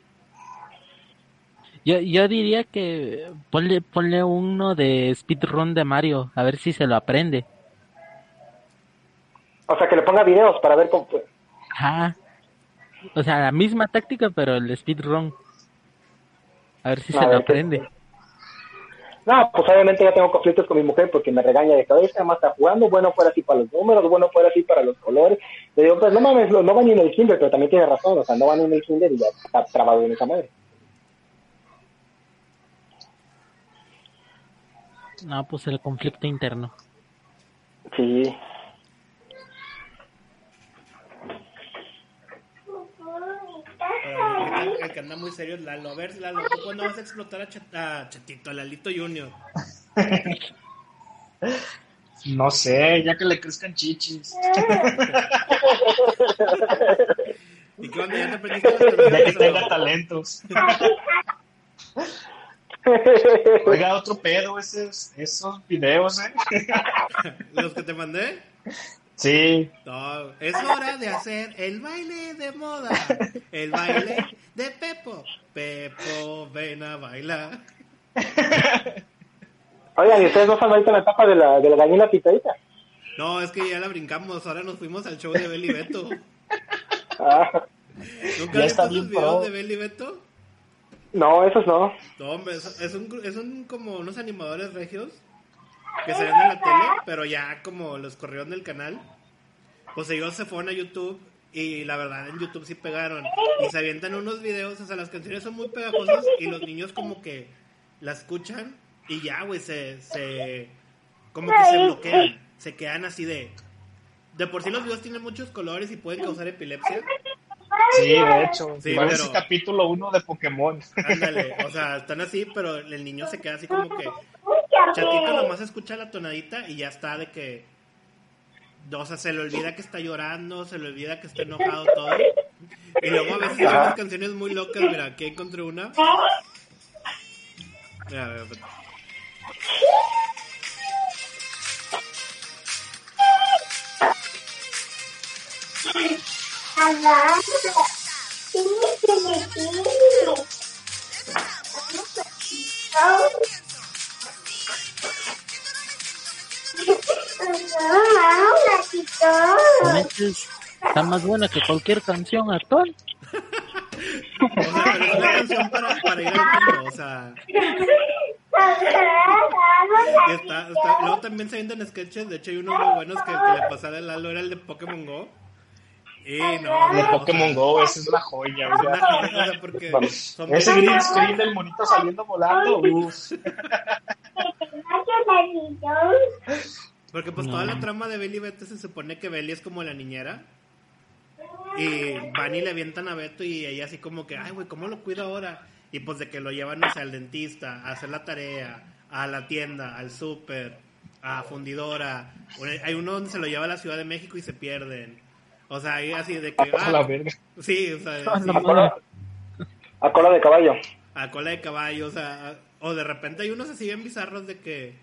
Yo, yo diría que ponle, ponle uno de speedrun de Mario, a ver si se lo aprende. O sea, que le ponga videos para ver cómo... Ajá. O sea, la misma táctica, pero el speedrun. A ver si A se ver qué- aprende. No, pues obviamente ya tengo conflictos con mi mujer porque me regaña de cabeza, además está jugando, bueno fuera así para los números, bueno fuera así para los colores. Le digo, pues no mames, no, no va ni en el kinder, pero también tiene razón, o sea, no va ni en el kinder y ya está trabado en esa madre. No, pues el conflicto interno. Sí. Pero ahorita el que anda muy serio es Lalo. A ver, Lalo, ¿tú cuándo vas a explotar a, a Chatito, a Lalito Junior? No sé, ya que le crezcan chichis. ¿Y qué onda? ¿Ya te aprendiste Ya que tenga talentos. Oiga, otro pedo esos, esos videos, ¿eh? ¿Los que te mandé? Sí. No, es hora de hacer el baile de moda. El baile de Pepo. Pepo, ven a bailar. Oigan, ¿y ustedes no ahorita en la etapa de la, de la gallina pitadita? No, es que ya la brincamos. Ahora nos fuimos al show de Beli Beto. Ah, ¿Nunca has visto esos videos pro. de Beli Beto? no, esos no. No, hombre, es, es un, es un como unos animadores regios que salían en la tele, pero ya como los corrieron del canal. Pues ellos se fueron a YouTube y la verdad en YouTube sí pegaron. Y se avientan unos videos, o sea, las canciones son muy pegajosas y los niños como que la escuchan y ya, güey, se, se... como que se bloquean. Se quedan así de... De por sí los videos tienen muchos colores y pueden causar epilepsia. Sí, de hecho. Sí, parece pero- capítulo 1 de Pokémon. Ándale, o sea, están así, pero el niño se queda así como que chatito nomás escucha la tonadita y ya está de que o sea, se le olvida que está llorando, se le olvida que está enojado todo. Y luego a veces hay unas canciones muy locas, mira, aquí encontré una. Mira, mira, mira. Con estos está más buena que cualquier canción actual. Una canción para, para ir al mundo, o sea. Y está, está- luego también se venden sketches, de hecho hay unos muy buenos que, que le pasara el Lalo, era el de Pokémon Go. Y no, De no, Pokémon o sea, Go, esa es joya. una joya, o sea, porque son Ese green screen del monito saliendo volando. Porque pues toda la trama de Belly y Beto se supone que Belly es como la niñera. Y van y le avientan a Beto y ella así como que, ay güey, ¿cómo lo cuido ahora? Y pues de que lo llevan, no sé, al dentista, a hacer la tarea, a la tienda, al súper, a fundidora. Hay uno donde se lo lleva a la Ciudad de México y se pierden. O sea, ahí así de que. A la verga. Sí, o sea, Ah, sí, A cola, a cola de caballo. a cola de caballo, o sea, o de repente hay unos así bien bizarros de que,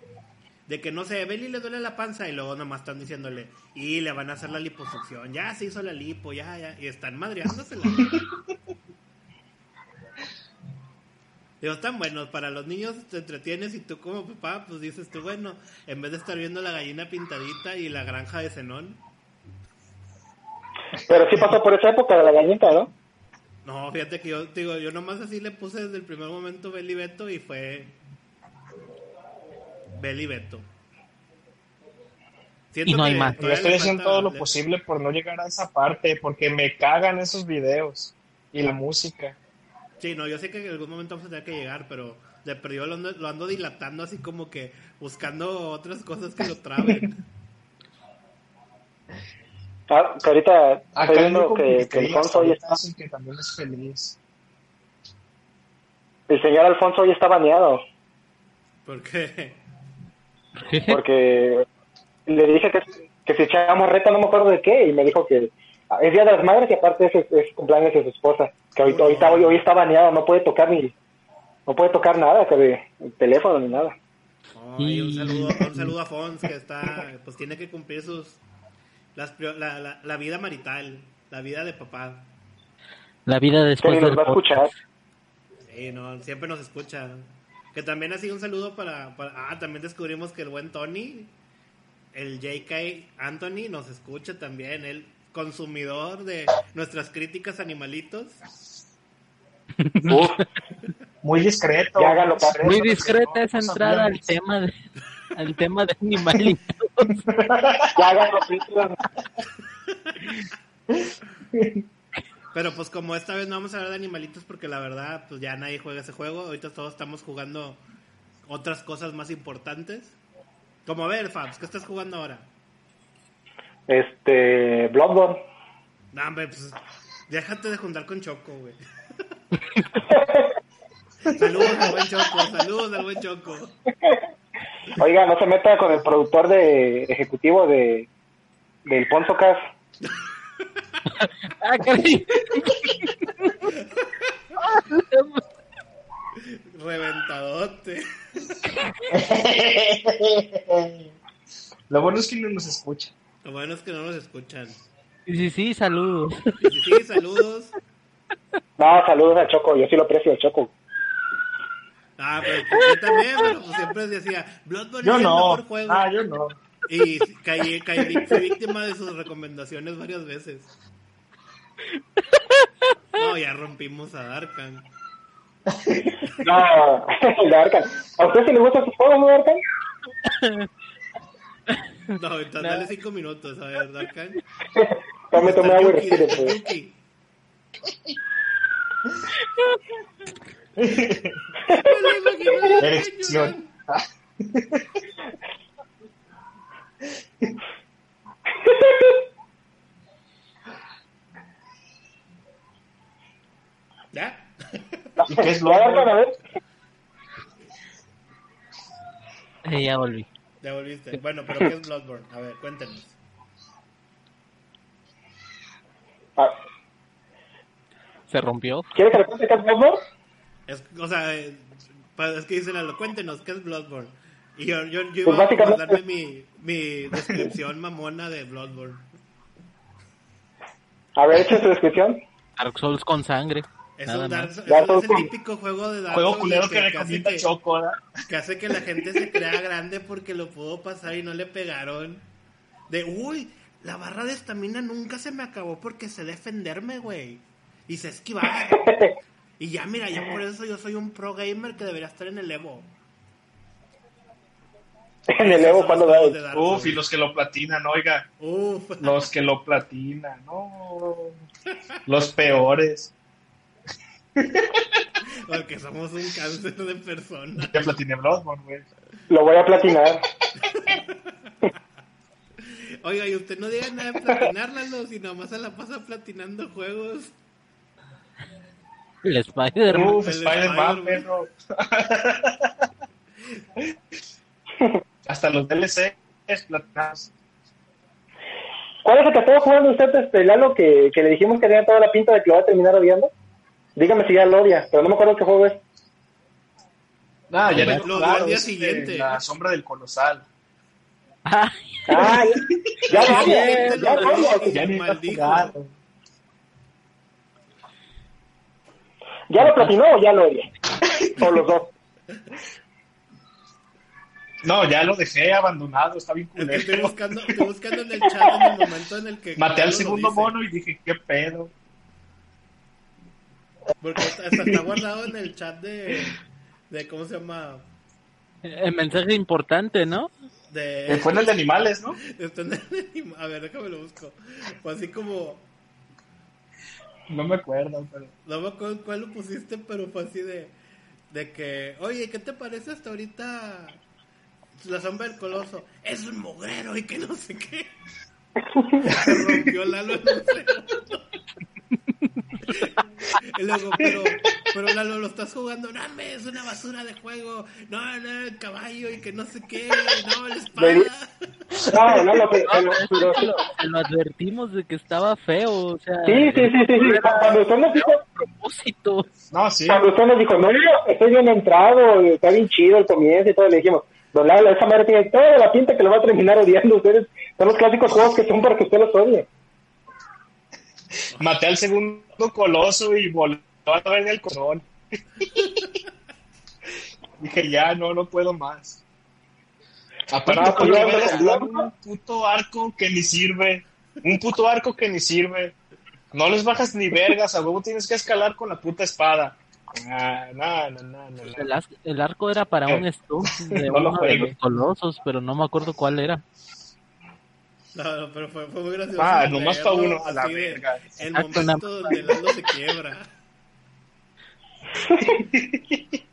de que no sé, Beli le duele la panza y luego nomás están diciéndole, y le van a hacer la liposucción, ya se hizo la lipo, ya, ya, y están madreándosela. Digo, están buenos, para los niños te entretienes y tú como papá, pues dices tú, bueno, en vez de estar viendo la gallina pintadita y la granja de Zenón, Pero sí pasó por esa época de la gallinita, ¿no? no, fíjate que yo, digo, yo nomás así le puse desde el primer momento Beli Beto y fue Beli Beto. Siento Y no hay más. Yo estoy haciendo todo lo le- posible por no llegar a esa parte, porque me cagan esos videos y la música. Sí, no, yo sé que en algún momento vamos a tener que llegar, pero de perdido lo ando, lo ando dilatando así como que buscando otras cosas que lo traben. Ah, que ahorita estoy viendo que, que, Alfonso hoy está, que también es feliz. el señor Alfonso hoy está baneado Porque porque le dije que, que si echábamos reta no me acuerdo de qué y me dijo que es Día de las Madres y aparte es, es cumpleaños de su esposa que ahorita, ahorita hoy, hoy está baneado no puede tocar ni no puede tocar nada que de el teléfono ni nada. Ay, un Y- saludo, un saludo a Fons que está, pues tiene que cumplir sus las, prior- la, la, la vida marital, la vida de papá. La vida después ni nos del va a escuchar. Sí, no, siempre nos escucha. Que también ha sido un saludo para, para- Ah, también descubrimos que el buen Tony, el JK Anthony, nos escucha también. El consumidor de nuestras críticas animalitos. Uf, Muy discreto. Ya hágalo, pa- Muy discreta esa entrada al tema de, al tema de animalitos. ya. Pero pues como esta vez no vamos a hablar de animalitos porque la verdad pues ya nadie juega ese juego. Ahorita todos estamos jugando otras cosas más importantes. Como a ver, Fabs, ¿qué estás jugando ahora? este Bloodborne No, hombre, pues déjate de juntar con Choco, güey. saludos al buen Choco, saludos al buen Choco. Oiga, no se meta con el productor de ejecutivo de del Ponzo Cas. Ah, caray. Reventadote. Lo bueno es que no nos escucha. Lo bueno es que no nos escuchan. Sí, sí, sí, saludos. Y sí, sí, saludos. No, saludos a Choco, yo sí lo aprecio a Choco. Ah, pero yo también, pero pues siempre decía, Bloodborne Yo es el no. mejor juego. Ah, yo no. Y caí, caí, fui víctima de sus recomendaciones varias veces. No, ya rompimos a Darkan. No, el Arcan. ¿A usted sí le gusta su juego, no, Arcan? No, entonces dale cinco minutos, a ver, Darkan. Tome, tome agua y respire. Erección. ¿Ya? ¿Y qué es Bloodborne? ver. Eh, ya volví. Ya volviste. Bueno, pero ¿qué es Bloodborne? A ver, cuéntenos. Ah, Se rompió. ¿Quiere que le cuente qué es Bloodborne? Es, o sea, eh, pa- es que dicen, algo, cuéntenos, ¿qué es Bloodborne? Y yo, yo, yo Pues iba a darme mi, mi descripción mamona de Bloodborne. A ver, eche su descripción. Dark Souls con sangre. Es, Nada un Dark, es Souls el típico juego de Dark Juego Souls culero que, que que hace recomienda que, Choco, ¿verdad? que hace que la gente se crea grande porque lo pudo pasar y no le pegaron. De, uy, la barra de estamina nunca se me acabó porque sé defenderme, güey. Y sé esquivar. y ya, mira, ya por eso yo soy un pro gamer que debería estar en el Evo. En el Evo, cuando da Uf, y los que lo platinan, oiga. Uf. Los que lo platinan, no. Los peores. Porque somos un cáncer de personas. Ya platiné Bloodborne, güey. Lo voy a platinar. Oiga, y usted no diga nada de platinarlas, si nomás se la pasa platinando juegos. El Spider-Man. Uf, Spider-Man. perro. Hasta los DLC es platinados. ¿Cuál es el que estaba jugando usted, este, Lalo, que, que le dijimos que tenía toda la pinta de que lo va a terminar odiando? Dígame si ya lo odia, pero no me acuerdo qué juego es. Ah, ya Lo- lo del día este, siguiente. La sombra del colosal. Ah, ya, ya lo odia, Sí, ya lo. Ya jugado. ¿Ya lo platinó o ya lo odia? O los dos. No, ya lo dejé abandonado, está bien que estoy culero. buscando, estoy buscando en el chat en el momento en el que. Maté al segundo mono y dije, ¿qué pedo? Porque hasta está guardado en el chat de. de ¿Cómo se llama? el mensaje importante, ¿no? Eh, De. Fue en el de animales, ¿no? está en el- a ver, déjame lo busco. Fue así como. No me acuerdo, pero... No me acuerdo cuál lo pusiste, pero fue así de. De que. Oye, ¿qué te parece hasta ahorita? La sombra del coloso. Es un mugrero y que no sé qué. Se rompió Lalo en pero, pero Lalo, lo estás jugando. No, es una basura de juego. No, no, el caballo y que no sé qué. No, la espada. No, no, Se lo, se lo advertimos de que estaba feo, o sea, sí, sí, sí, sí, sí. Cuando usted nos dijo, a propósito. No, sí. cuando usted nos dijo, no, estoy bien entrado, está bien chido el comienzo y todo, le dijimos, don Lalo, esa madre tiene toda la pinta que lo va a terminar odiando. Ustedes son los clásicos juegos que son para que usted los odie. Maté al segundo coloso y voló a ver el corazón. Dije, ya, no, no puedo más. Aparte, un puto arco que ni sirve. Un puto arco que ni sirve. No les bajas ni vergas, a huevo tienes que escalar con la puta espada. Ah, no, no, no. El, el arco era para un stunt de no lo uno de los colosos, pero no me acuerdo cuál era. No, no, pero fue, fue muy gracioso. Ah, nomás pa' leerlo uno, a la verga. El momento nada- donde Lalo se quiebra.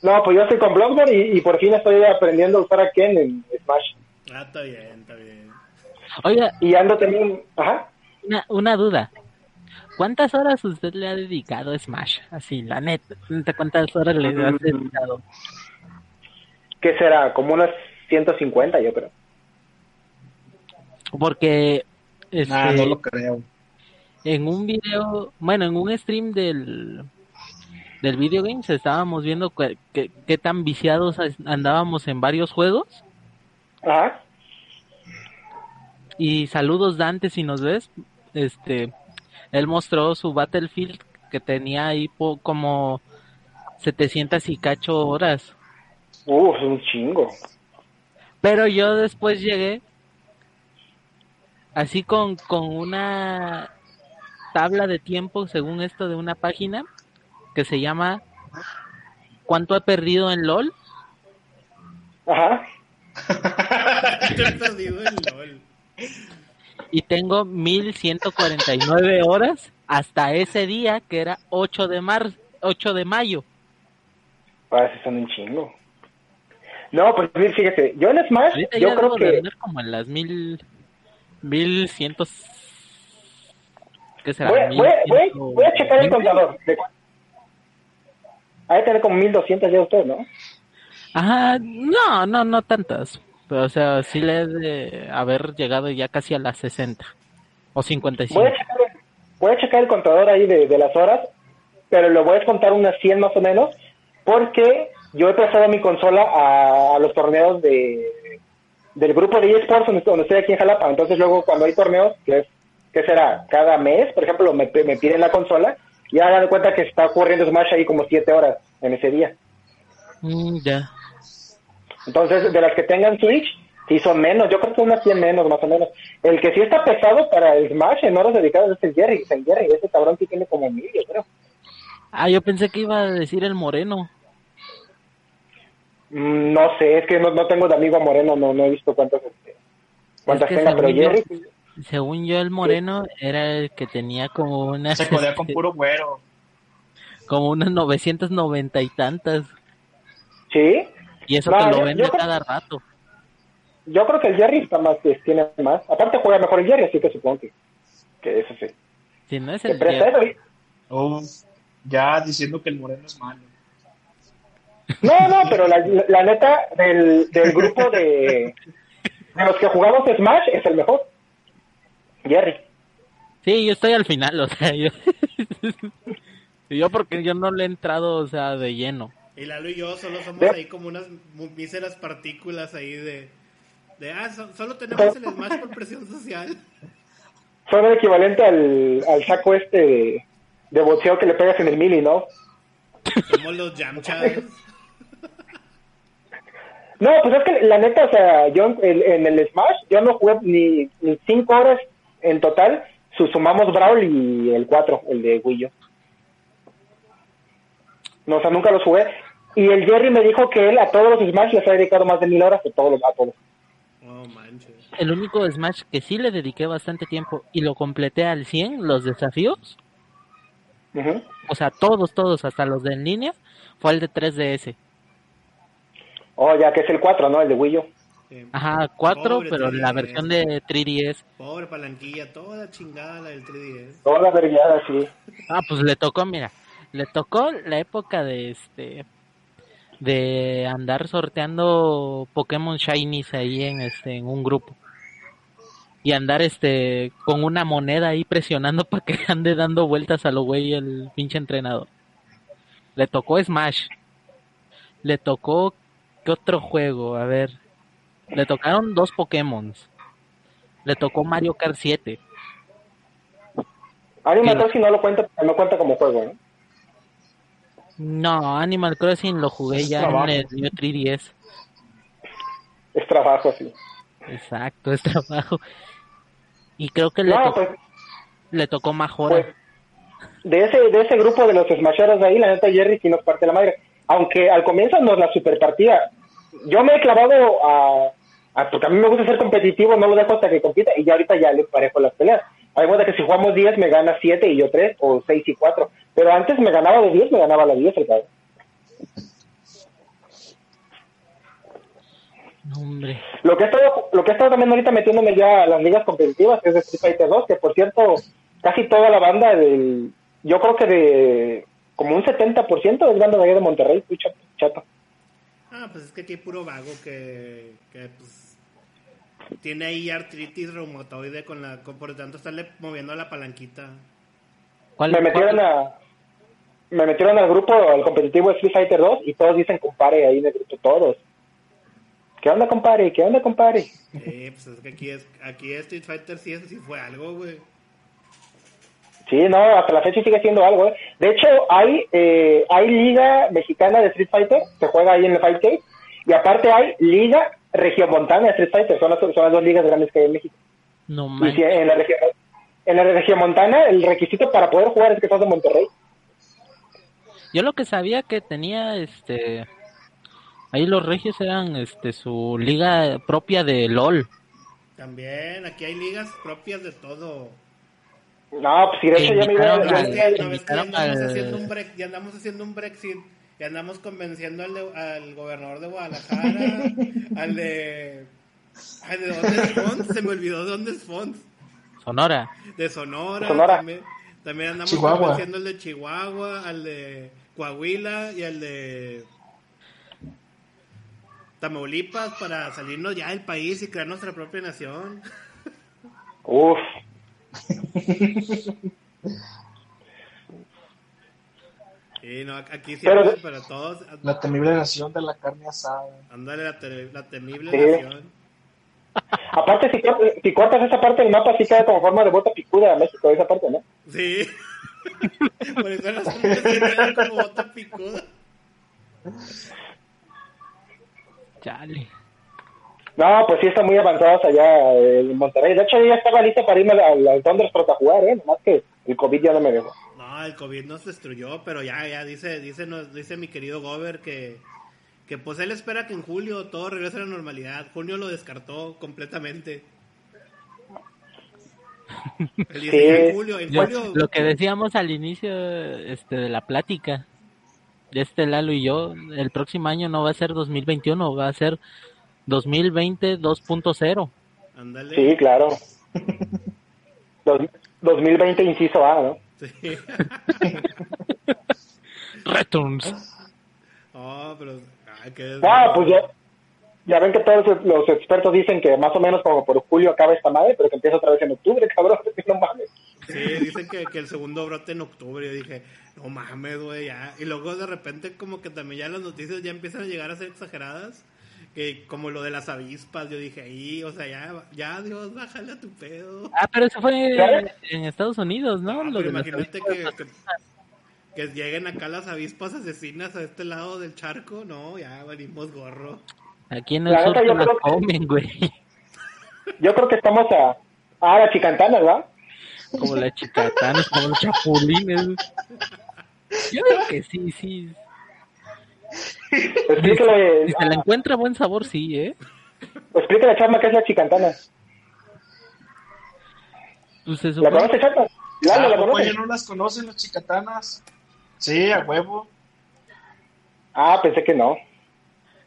No, pues yo estoy con Bloodborne y, y por fin estoy aprendiendo a usar a Ken en Smash. Ah, está bien, está bien. Oiga, Y ando también, ajá, una, una duda. ¿Cuántas horas usted le ha dedicado a Smash? Así, la neta. ¿Cuántas horas le has dedicado? ¿qué será? Como unas 150, yo creo. Porque este, Nah, no lo creo. en un video, bueno, en un stream del del video games estábamos viendo que, que- qué tan viciados andábamos en varios juegos. Ajá. Y saludos Dante si nos ves. Este, él mostró su Battlefield que tenía ahí po- como 700 y cacho horas. Uh, es un chingo. Pero yo después llegué así con, con una tabla de tiempo, según esto, de una página que se llama ¿Cuánto he perdido en LOL? Ajá. Perdido el LOL. Y tengo 1149 horas hasta ese día que era 8 de mar 8 de mayo. Ah, son un chingo. No, pues fíjate, yo en Smash, Ahorita yo creo que... como en las mil, mil cientos. ¿Qué será? Voy, voy, voy, 1120. voy a checar el contador. De... Hay que tener como 1200 ya usted, ¿no? Ajá, no, no, no tantas. Pero, o sea, sí le he de haber llegado ya casi a las 60 o 55. Voy a checar, voy a checar el contador ahí de, de las horas, pero lo voy a contar unas 100 más o menos, porque yo he prestado mi consola a, a los torneos de del grupo de eSports donde, donde estoy aquí en Jalapa. Entonces luego cuando hay torneos, que es, ¿qué será? Cada mes, por ejemplo, me, me piden la consola y hagan de cuenta que está ocurriendo Smash ahí como 7 horas en ese día. Mm, ya. Entonces, de las que tengan Switch, sí son menos, yo creo que unas 100 menos, más o menos. El que sí está pesado para el Smash en horas dedicadas es el Jerry, es el Jerry, ese cabrón sí tiene como mil, yo creo. Ah, yo pensé que iba a decir el moreno. Mm, No sé, es que no, no tengo de amigo moreno, no, no he visto cuántas, este, cuántas que tenga, pero según yo- Jerry, Según yo, el moreno era el que tenía como unas, Se codea con este, puro güero. como unas 990 y tantas. sí. Y eso No, que lo vende creo- cada rato. Yo creo que el Jerry está más, que tiene más. Aparte juega mejor el Jerry, así que supongo que, que eso sí. Si no es el Jerry. Oh, ya diciendo que el moreno es malo. No, no, pero la, la- neta, del, del grupo de, de los que jugamos Smash es el mejor. Jerry. Sí, yo estoy al final, o sea, yo... yo porque yo no le he entrado, o sea, de lleno. Y Lalo y yo solo somos ahí como unas míseras partículas ahí de... de ah, so- solo tenemos el Smash por presión social. Son el equivalente al, al saco este de, de boxeo que le pegas en el mili, ¿no? Somos los Yamchas. No, pues es que la neta, o sea, yo en, en el Smash, yo no jugué ni, ni cinco horas en total, su- sumamos Brawl y el 4, el de Wii U. No, o sea, nunca los jugué. Y el Jerry me dijo que él a todos los Smash les ha dedicado más de mil horas a todos, los- a todos. Oh, manches. El único Smash que sí le dediqué bastante tiempo y lo completé al 100, los desafíos, o sea, todos, todos, hasta los de en línea, fue el de 3DS. Oh, ya que es el 4, ¿no? El de Wii U. Ajá, 4, Pobre pero la 3DS. versión de 3DS. Pobre palanquilla, toda chingada la del 3DS. Toda la vergüenza, sí. Ah, pues le tocó, mira, le tocó la época de este de andar sorteando Pokémon Shinies ahí en este en un grupo. Y andar este con una moneda ahí presionando para que ande dando vueltas a lo güey el pinche entrenador. Le tocó Smash. Le tocó ¿qué otro juego? A ver. Le tocaron dos Pokémon. Le tocó Mario Kart 7. Animal. Crossing no lo cuenta, no cuenta como juego, ¿no? No, Animal Crossing lo jugué Es ya trabajo. en el New 3DS. Es trabajo, sí. Exacto, es trabajo. Y creo que le, No, to- pues, le tocó Majora. pues, de ese, de ese grupo de los smasheros de ahí, la neta Jerry sí nos parte la madre. Aunque al comienzo nos la super partida. Yo me he clavado a, a- porque a mí me gusta ser competitivo, no lo dejo hasta que compita y ya ahorita ya le parejo las peleas. Hay cuenta que si jugamos 10 me gana 7 y yo 3 o 6 y 4. Pero antes me ganaba de 10, me ganaba la 10 el cabrón. Hombre. Lo que he estado, lo que he estado también ahorita metiéndome ya a las ligas competitivas es de Street Fighter 2, que por cierto, casi toda la banda del, yo creo que de como un 70% es banda de allá de Monterrey, chato. chato. Ah, pues es que aquí hay puro vago que, que pues, tiene ahí artritis reumatoide con la, con- por lo tanto estarle moviendo la palanquita. ¿Cuál, Me metieron cuál- a me metieron al grupo, al competitivo de Street Fighter 2 y todos dicen compare ahí en el grupo, todos. ¿Qué onda, compare? ¿Qué onda, compare? Eh, pues es que aquí es, aquí Street Fighter sí, sí fue algo, güey. Sí, no, hasta la fecha sigue siendo algo. ¿eh? De hecho, hay eh, hay liga mexicana de Street Fighter, se juega ahí en el Fight Cave, y aparte hay liga regiomontana de Street Fighter, son las, son las dos ligas grandes que hay en México. No Y si manches. en la región en la regiomontana el requisito para poder jugar es que estás de Monterrey. Yo lo que sabía que tenía este ahí los regios eran este su liga propia de LOL. También, aquí hay ligas propias de todo. No, pues si de hecho ya me iba ¿No ya- andamos haciendo un break, ya andamos haciendo un Brexit, ya andamos convenciendo al, de- al gobernador de Guadalajara, al de... Ay, ¿de dónde es Fons? Se me olvidó de dónde es Fons. Sonora. De Sonora. Sonora. También, también andamos Chihuahua. convenciendo al de Chihuahua, al de Coahuila y al de Tamaulipas para salirnos ya del país y crear nuestra propia nación. Uf, Y no, aquí Pero- siempre para todos. La temible nación de la carne asada. Ándale la, te- la temible Sí. nación. aparte si, cor- si cortas esa parte del mapa sí queda como forma de bota picuda a México, esa parte, ¿no? Sí. Por eso las cosas que quedan como bota picuda. Chale. No, pues sí está muy avanzados allá en Monterrey. De hecho, yo ya estaba lista para irme al, al Thunderstruck a jugar, ¿eh? Nomás que el COVID ya no me dejó. No, el COVID nos destruyó, pero ya, ya dice, dice, nos, dice mi querido Gober que, que pues él espera que en julio todo regrese a la normalidad. Junio lo descartó completamente. Sí. en julio, en Yo- julio, lo que decíamos al inicio este de la plática de este Lalo y yo, el próximo año no va a ser 2021, va a ser 2020 2.0. ándale. Sí, claro. Dos- 2020 inciso A, ¿no? Sí. Returns. Oh, pero. Ay, qué Ah, pues ya, ya ven que todos los- los expertos dicen que más o menos como por julio acaba esta madre, pero que empieza otra vez en octubre, cabrón. No mames. Sí, dicen que, que el segundo brote en octubre. Yo dije, no mames, güey, ya. Y luego de repente, como que también ya las noticias ya empiezan a llegar a ser exageradas. Que como lo de las avispas, yo dije, ahí, o sea, ya, ya, Dios, bájale a tu pedo. Ah, pero eso fue en Estados Unidos, ¿no? Ah, Lo pero imagínate que, que, que lleguen acá las avispas asesinas a este lado del charco. No, ya venimos gorro. Aquí en el La sur neta, se yo las creo que- comen, güey. Yo creo que estamos a, a la chicantana, ¿verdad? Como las chicatanas, como los chapulines. Yo digo que sí, sí. Explíquele, Si se le encuentra buen sabor, sí, ¿eh? explíquele a Chama qué es la chicantana. Pues se ¿La conoce, Chama? Lalo, Ah, ¿la ya no las conocen las chicatanas? Sí, a huevo. Ah, pensé que no.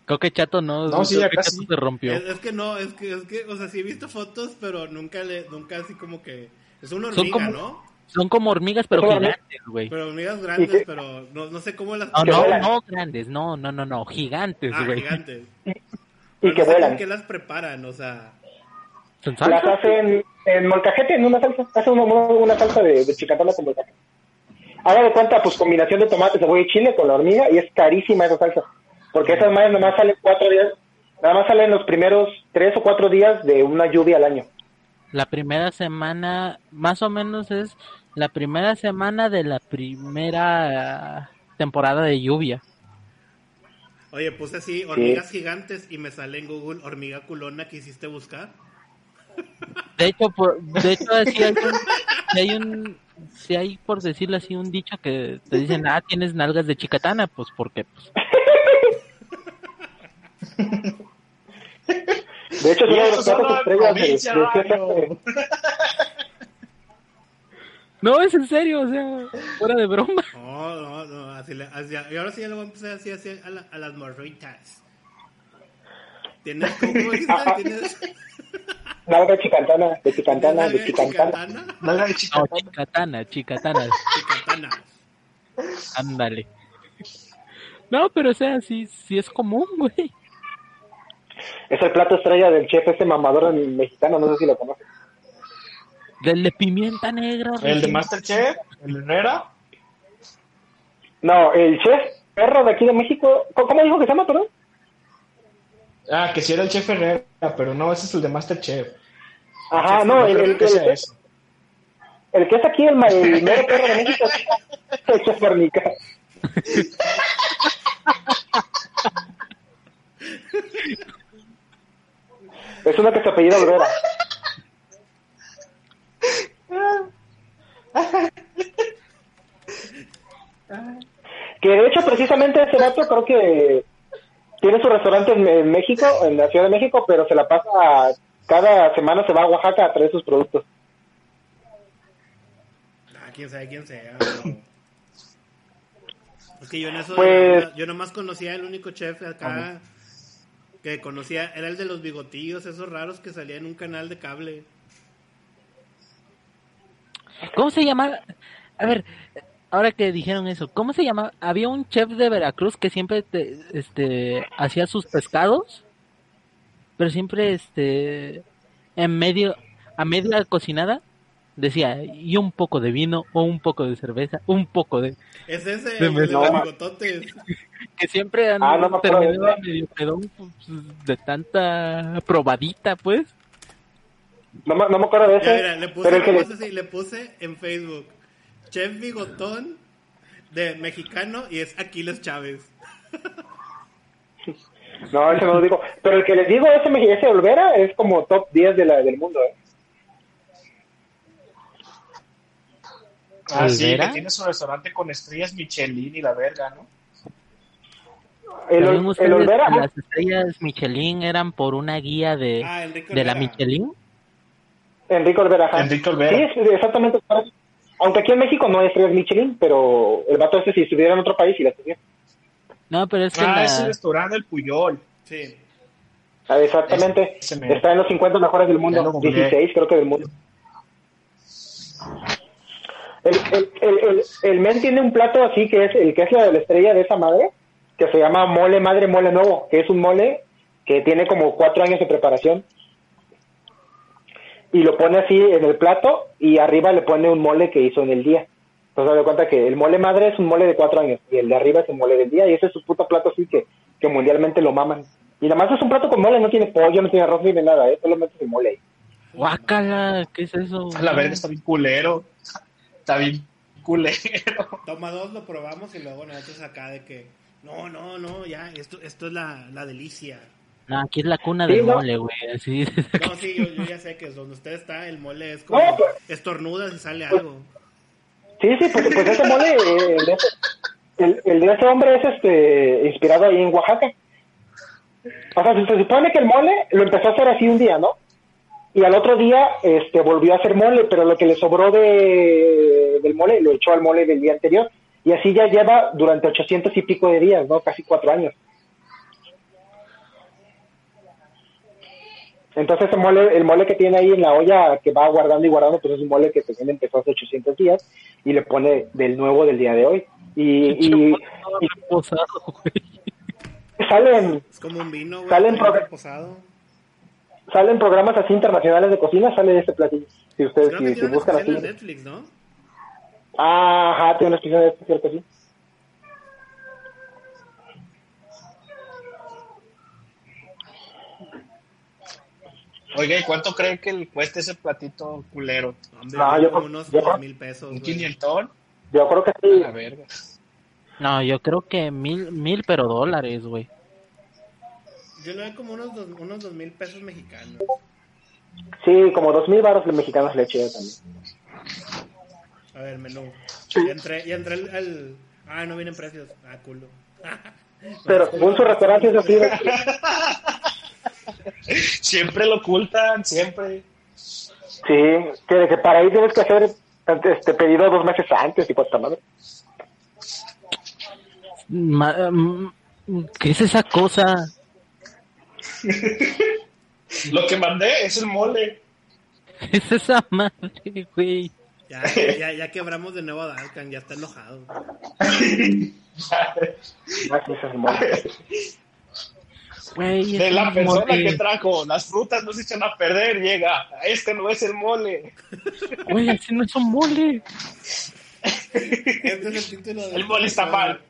Creo que Chato no. No, sí, que acá Chato sí. se rompió. Es, es que no, es que, es que, o sea, sí he visto fotos, pero nunca le, nunca así como que. Es una Son hormiga, como- ¿no? Son como hormigas, pero gigantes, güey. Pero hormigas ¿Y grandes, qué? pero no, no sé cómo las. No, no, vuelan. no grandes, no, no, no, no, gigantes, Ah, güey. gigantes. Y Pero que no vuelan. qué las preparan, o sea. ¿Son Las salsa? hacen en molcajete, en una salsa. Hacen una, una salsa de, de chicantana con molcajete. Haga de cuenta, pues combinación de tomate, cebolla y chile con la hormiga y es carísima esa salsa. Porque esas madres nomás salen cuatro días, nada más salen los primeros tres o cuatro días de una lluvia al año. La primera semana, más o menos es la primera semana de la primera temporada de lluvia. Oye, puse así, hormigas gigantes y me sale en Google hormiga culona. ¿Quisiste buscar? De hecho, por, de hecho sí hay un, sí hay un, sí hay por decirlo así un dicho que te dicen, ah, tienes nalgas de chicatana, pues porque, pues, De hecho, una de las estrellas de, de. no es en serio, o sea, fuera de broma. No, no, no. Así le, así, y ahora sí ya lo voy a empezar así, así a, la- a las morritas. ¿Tienes cómo dijiste? ¿Tienes nalga de chicantana, de chicantana, de chicantana. chicatana? Nalga de No, chicatana. chicatana, chicatana, ándale. No, pero o sea, sí, sí es común, güey. Es el plato estrella del chef este mamador mexicano, no sé si lo conoces. Del de pimienta negra. El de recién- Masterchef, el de Herrera. No, el chef perro de aquí de México, ¿cómo dijo que se llama, perdón? Ah, que sí era el chef Herrera, pero no, ese es el de Masterchef. Ajá, no, el, que sea el- el que es aquí el, el mero perro de México es el chef Fornica. Es uno que se apellida Olvera. Que de hecho, precisamente ese vato creo que tiene su restaurante en, en México, en la Ciudad de México, pero se la pasa cada semana se va a Oaxaca a traer sus productos. Ah, quién sabe quién sea. Es que yo en eso, Pues- yo nomás conocía el único chef acá que conocía, era el de los bigotillos, esos raros que salía en un canal de cable. ¿Cómo se llama? A ver, ahora que dijeron eso, ¿cómo se llama? Había un chef de Veracruz que siempre te- este hacía sus pescados, pero siempre este en medio a media cocinada decía y un poco de vino o un poco de cerveza, un poco de Es ese, De el de no, los que siempre han Ah, no terminado medio pedón pues, de tanta probadita, pues. No, me- no me acuerdo de ese, mira, le puse, pero el que le puse le puse en Facebook, chef bigotón de mexicano y es Aquiles Chávez. No, ese no lo digo. Pero el que les digo, ese, ese Olvera, es como top 10 de la, del mundo. ¿eh? Ah, sí, que tiene su restaurante con estrellas Michelin y la verga, ¿no? El, ¿Saben el Olvera, las estrellas Michelin eran por una guía de, Ah, de la. Michelin? Enrique Olvera. ajá. Enrique Olvera. Sí, es exactamente. Aunque aquí en México no hay estrellas Michelin, pero el vato ese si estuviera en otro país y las tuviera. No, pero es que Ah, la- es el restaurante del Puyol. Sí. Ah, Exactamente. Está en los 50 mejores del mundo. lo googleé. 16 creo que del mundo. El, el, el, el, el men tiene un plato así que es el que es la de la estrella de esa madre. que se llama mole madre mole nuevo, que es un mole que tiene como cuatro años de preparación. Y lo pone así en el plato y arriba le pone un mole que hizo en el día. Entonces, de cuenta que el mole madre es un mole de cuatro años y el de arriba es un mole del día y ese es su puto plato así que, que mundialmente lo maman. Y nada más es un plato con mole, no tiene pollo, no tiene arroz ni de nada, ¿eh? solo metes el mole. Guácala, ¿qué es eso? La verga está bien culero. Está bien culero. Toma dos, lo probamos y luego nosotros acá de que, no, no, no, ya, esto, esto es la, la delicia. No, aquí es la cuna Sí, del ¿no? mole, güey. Así. No, sí, yo, yo ya sé que donde usted está, el mole es como No, pues- estornudas y sale algo. Sí, sí, pues, pues ese mole, eh, el, de ese, el, el de ese hombre es este inspirado ahí en Oaxaca. O sea, se, se supone que el mole lo empezó a hacer así un día, ¿no? Y al otro día este volvió a hacer mole, pero lo que le sobró de, del mole lo echó al mole del día anterior. Y así ya lleva durante ochocientos y pico de días, ¿no? Casi cuatro años. Entonces el mole, el mole que tiene ahí en la olla que va guardando y guardando, pues es un mole que también empezó hace 800 días y le pone del nuevo del día de hoy. Y, y, y Reposado, salen, Es como un vino, güey. Salen reposado. salen programas así internacionales de cocina, sale ese platillo. Si ustedes Creo que si, si buscan así. Netflix, ¿no? Ajá, tiene una especial de este, cierto, sí. Oiga, ¿y cuánto creen que le cueste ese platito culero? No, yo- como unos yo- dos mil pesos. ¿Un quinientón? Yo creo que A sí. la verga. No, yo creo que mil, mil, pero dólares, güey. Yo le doy como unos dos, unos dos mil pesos mexicanos. Sí, como dos mil baros mexicanos le eché también. A ver, menú. Sí. Y entré, y entré el, el- Ah, no vienen precios. Ah, culo. Pero según su restaurante es así. Siempre lo ocultan, siempre. Sí, que, que para ahí tienes que hacer este pedido dos meses antes y cuánta madre. Ma- mm, ¿Qué es esa cosa? Lo que mandé es el mole. ¿Qué es esa madre, güey? Ya, ya, ya quebramos de nuevo a Dalkan, ya está enojado sí, ese es el mole. Güey, De la persona mole. que trajo las frutas no se echan a perder, llega. Este no es el mole. Güey, así no es un mole. Este es el título El mole está mal.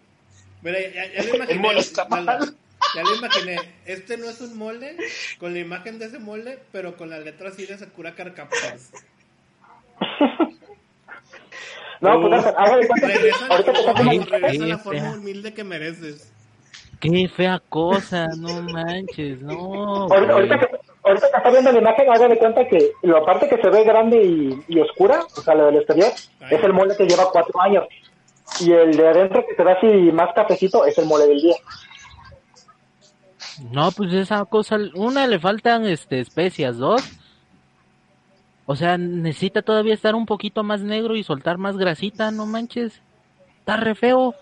Mira, ya, ya lo imaginé. El mole está mal. Ya lo imaginé. Este no es un mole con la imagen de ese mole, pero con las letras así de Sakura Carcaptors. No, pues haga de cuenta que Regresa a la ahorita a la forma humilde que mereces. Qué fea cosa, no manches, no. ahorita, ahorita que, ahorita que está viendo la imagen, haga de cuenta que la parte que se ve grande y, y oscura, o sea, la del exterior, es el mole que lleva cuatro años. Y el de adentro que se ve así más cafecito es el mole del día. No, pues esa cosa, una le faltan este especias, dos. O sea, necesita todavía estar un poquito más negro y soltar más grasita, no manches. Está re feo.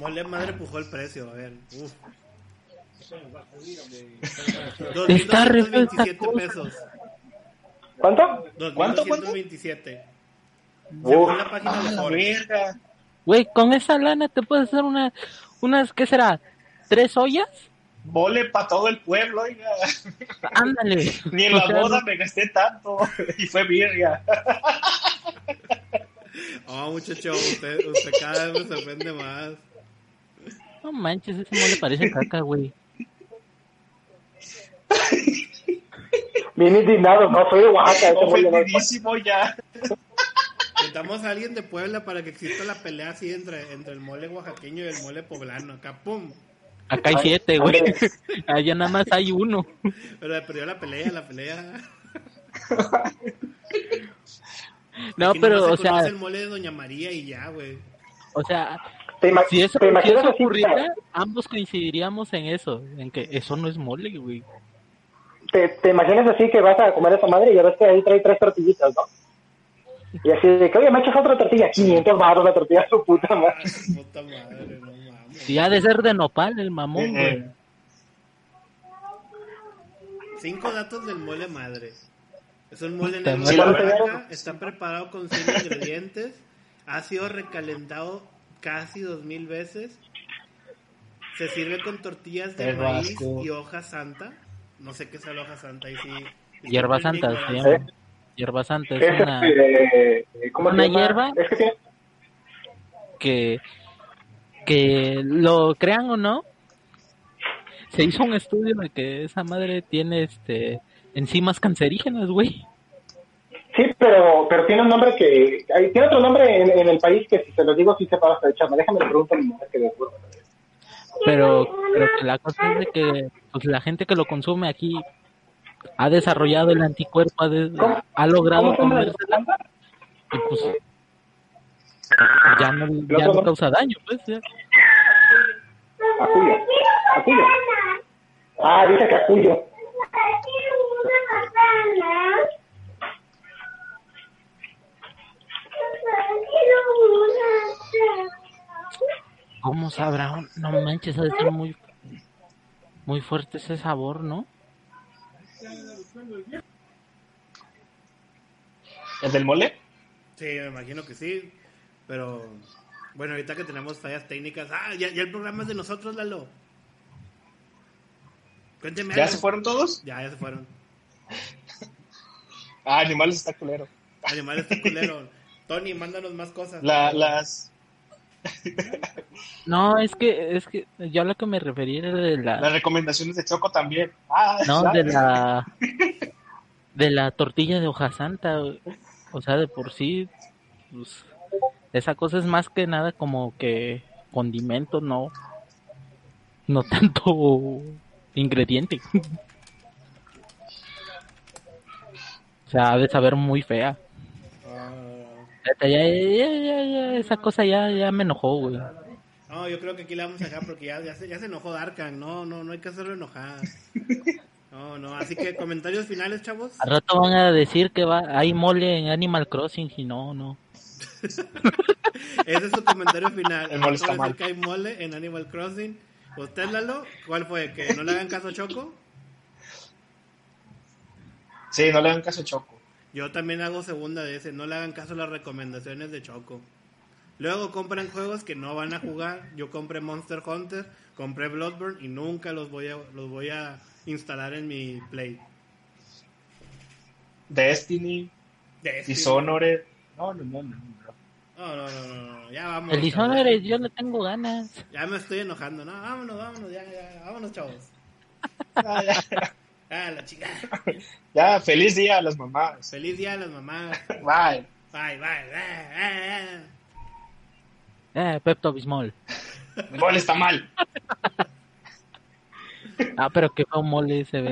Mole madre pujó el precio, a ver. Uf. Está re feo esta 2.227 cosa. pesos. ¿Cuánto? ¿Cuánto, cuánto? 2.227. Uf. Según la página de Ah, la Forex. verga. Güey, con esa lana te puedes hacer una, unas, ¿qué será? ¿Tres ollas? Mole para todo el pueblo, oiga. Ándale. Ni en O la sea, boda me gasté tanto. Y fue birria. Oh, muchacho, usted, usted cada vez me sorprende más. No manches, ese mole parece caca, güey. Bien indignado, no soy de Oaxaca, ese mole no es- Ofendidísimo ya. Necesitamos a alguien de Puebla para que exista la pelea así entre, entre el mole oaxaqueño y el mole poblano. Acá, pum. Acá hay siete, güey. Allá nada más hay uno. Pero perdió la pelea, la pelea. No, Aquí pero, o se sea, el mole de Doña María y ya, güey. o sea, ¿Te, si eso, te si imaginas eso así? ocurriera, ambos coincidiríamos en eso, en que eso no es mole, güey. Te, te imaginas así que vas a comer esa madre y ya ves que ahí trae tres tortillitas, ¿no? Y así de que, oye, me echas otra tortilla, 500 baros la tortilla, su puta madre. Ay, puta madre, no mames. Si ha de ser de nopal el mamón, Eh, güey. eh. Cinco datos del mole madre. Es un mole negro de Sí, está preparado con 100 ingredientes, ha sido recalentado casi dos mil veces Se sirve con tortillas de maíz y hoja santa. No sé qué es la hoja santa. Y sí. Hierba disculpen mi santa se ignorancia. llama. Hierba santa es una este, ¿cómo se una llama? hierba. Es que que que lo crean o no se hizo un estudio de que esa madre tiene este enzimas cancerígenas, güey. Sí, pero, pero tiene un nombre que... hay- Tiene otro nombre en, en el país que si se lo digo sí se va a echarme. Déjame le pregunto a mi mujer que de acuerdo. Pero, pero que la cosa es de que pues, la gente que lo consume aquí ha desarrollado el anticuerpo, ha, de- ha logrado comérsela y pues ya no, ya no ¿no? causa daño, pues. ya. Acuyo. Acuyo. Ah, dice que acuyo. ¿Cómo sabrá? No manches, ha de ser muy, muy fuerte ese sabor, ¿no? ¿El del mole? Sí, me imagino que sí. Pero bueno, ahorita que tenemos fallas técnicas. Ah, ya, ya el programa es de nosotros, Lalo. Cuénteme ¿Ya algo. se fueron todos? Ya, ya se fueron. Ah, Animales está culero. Animales está culero. Tony, mándanos más cosas. La, las, No, es que, es que yo a lo que me refería era de la, las recomendaciones de Choco también. Ah, no, ¿sabes? de la, de la tortilla de hoja santa, o sea, de por sí, pues, esa cosa es más que nada como que condimento, no, no tanto ingrediente. O sea, ha de saber muy fea. Ya, ya, ya, ya, esa cosa ya, ya me enojó, güey. no, yo creo que aquí la vamos a dejar porque ya, ya, se, ya se enojó Darkan. No, no, no hay que hacerlo enojar. No, no. Así que comentarios finales, chavos. Al rato van a decir que va, hay mole en Animal Crossing y no, no. Ese es su comentario final. El mole está mal. que hay mole en Animal Crossing. ¿Usted, Lalo? ¿Cuál fue? ¿Que no le hagan caso a Choco? Sí, no le dan caso a Choco. Yo también hago segunda de ese. No le hagan caso a las recomendaciones de Choco. Luego compran juegos que no van a jugar. Yo compré Monster Hunter, compré Bloodborne y nunca los voy a, los voy a instalar en mi Play. Destiny, Destiny. Dishonored. No, no, no, no. no. No, no, no, no, no, Ya vamos. El Dishonored, yo le tengo ganas. Ya me estoy enojando. No, vámonos, vámonos, ya, ya. Vámonos, chavos. Ah, la chica. Ya, feliz día a las mamás. Feliz día a las mamás. Bye. Bye, bye. bye. Eh, Pepto Bismol. El mole está mal. Ah, pero que fue un mole se ve.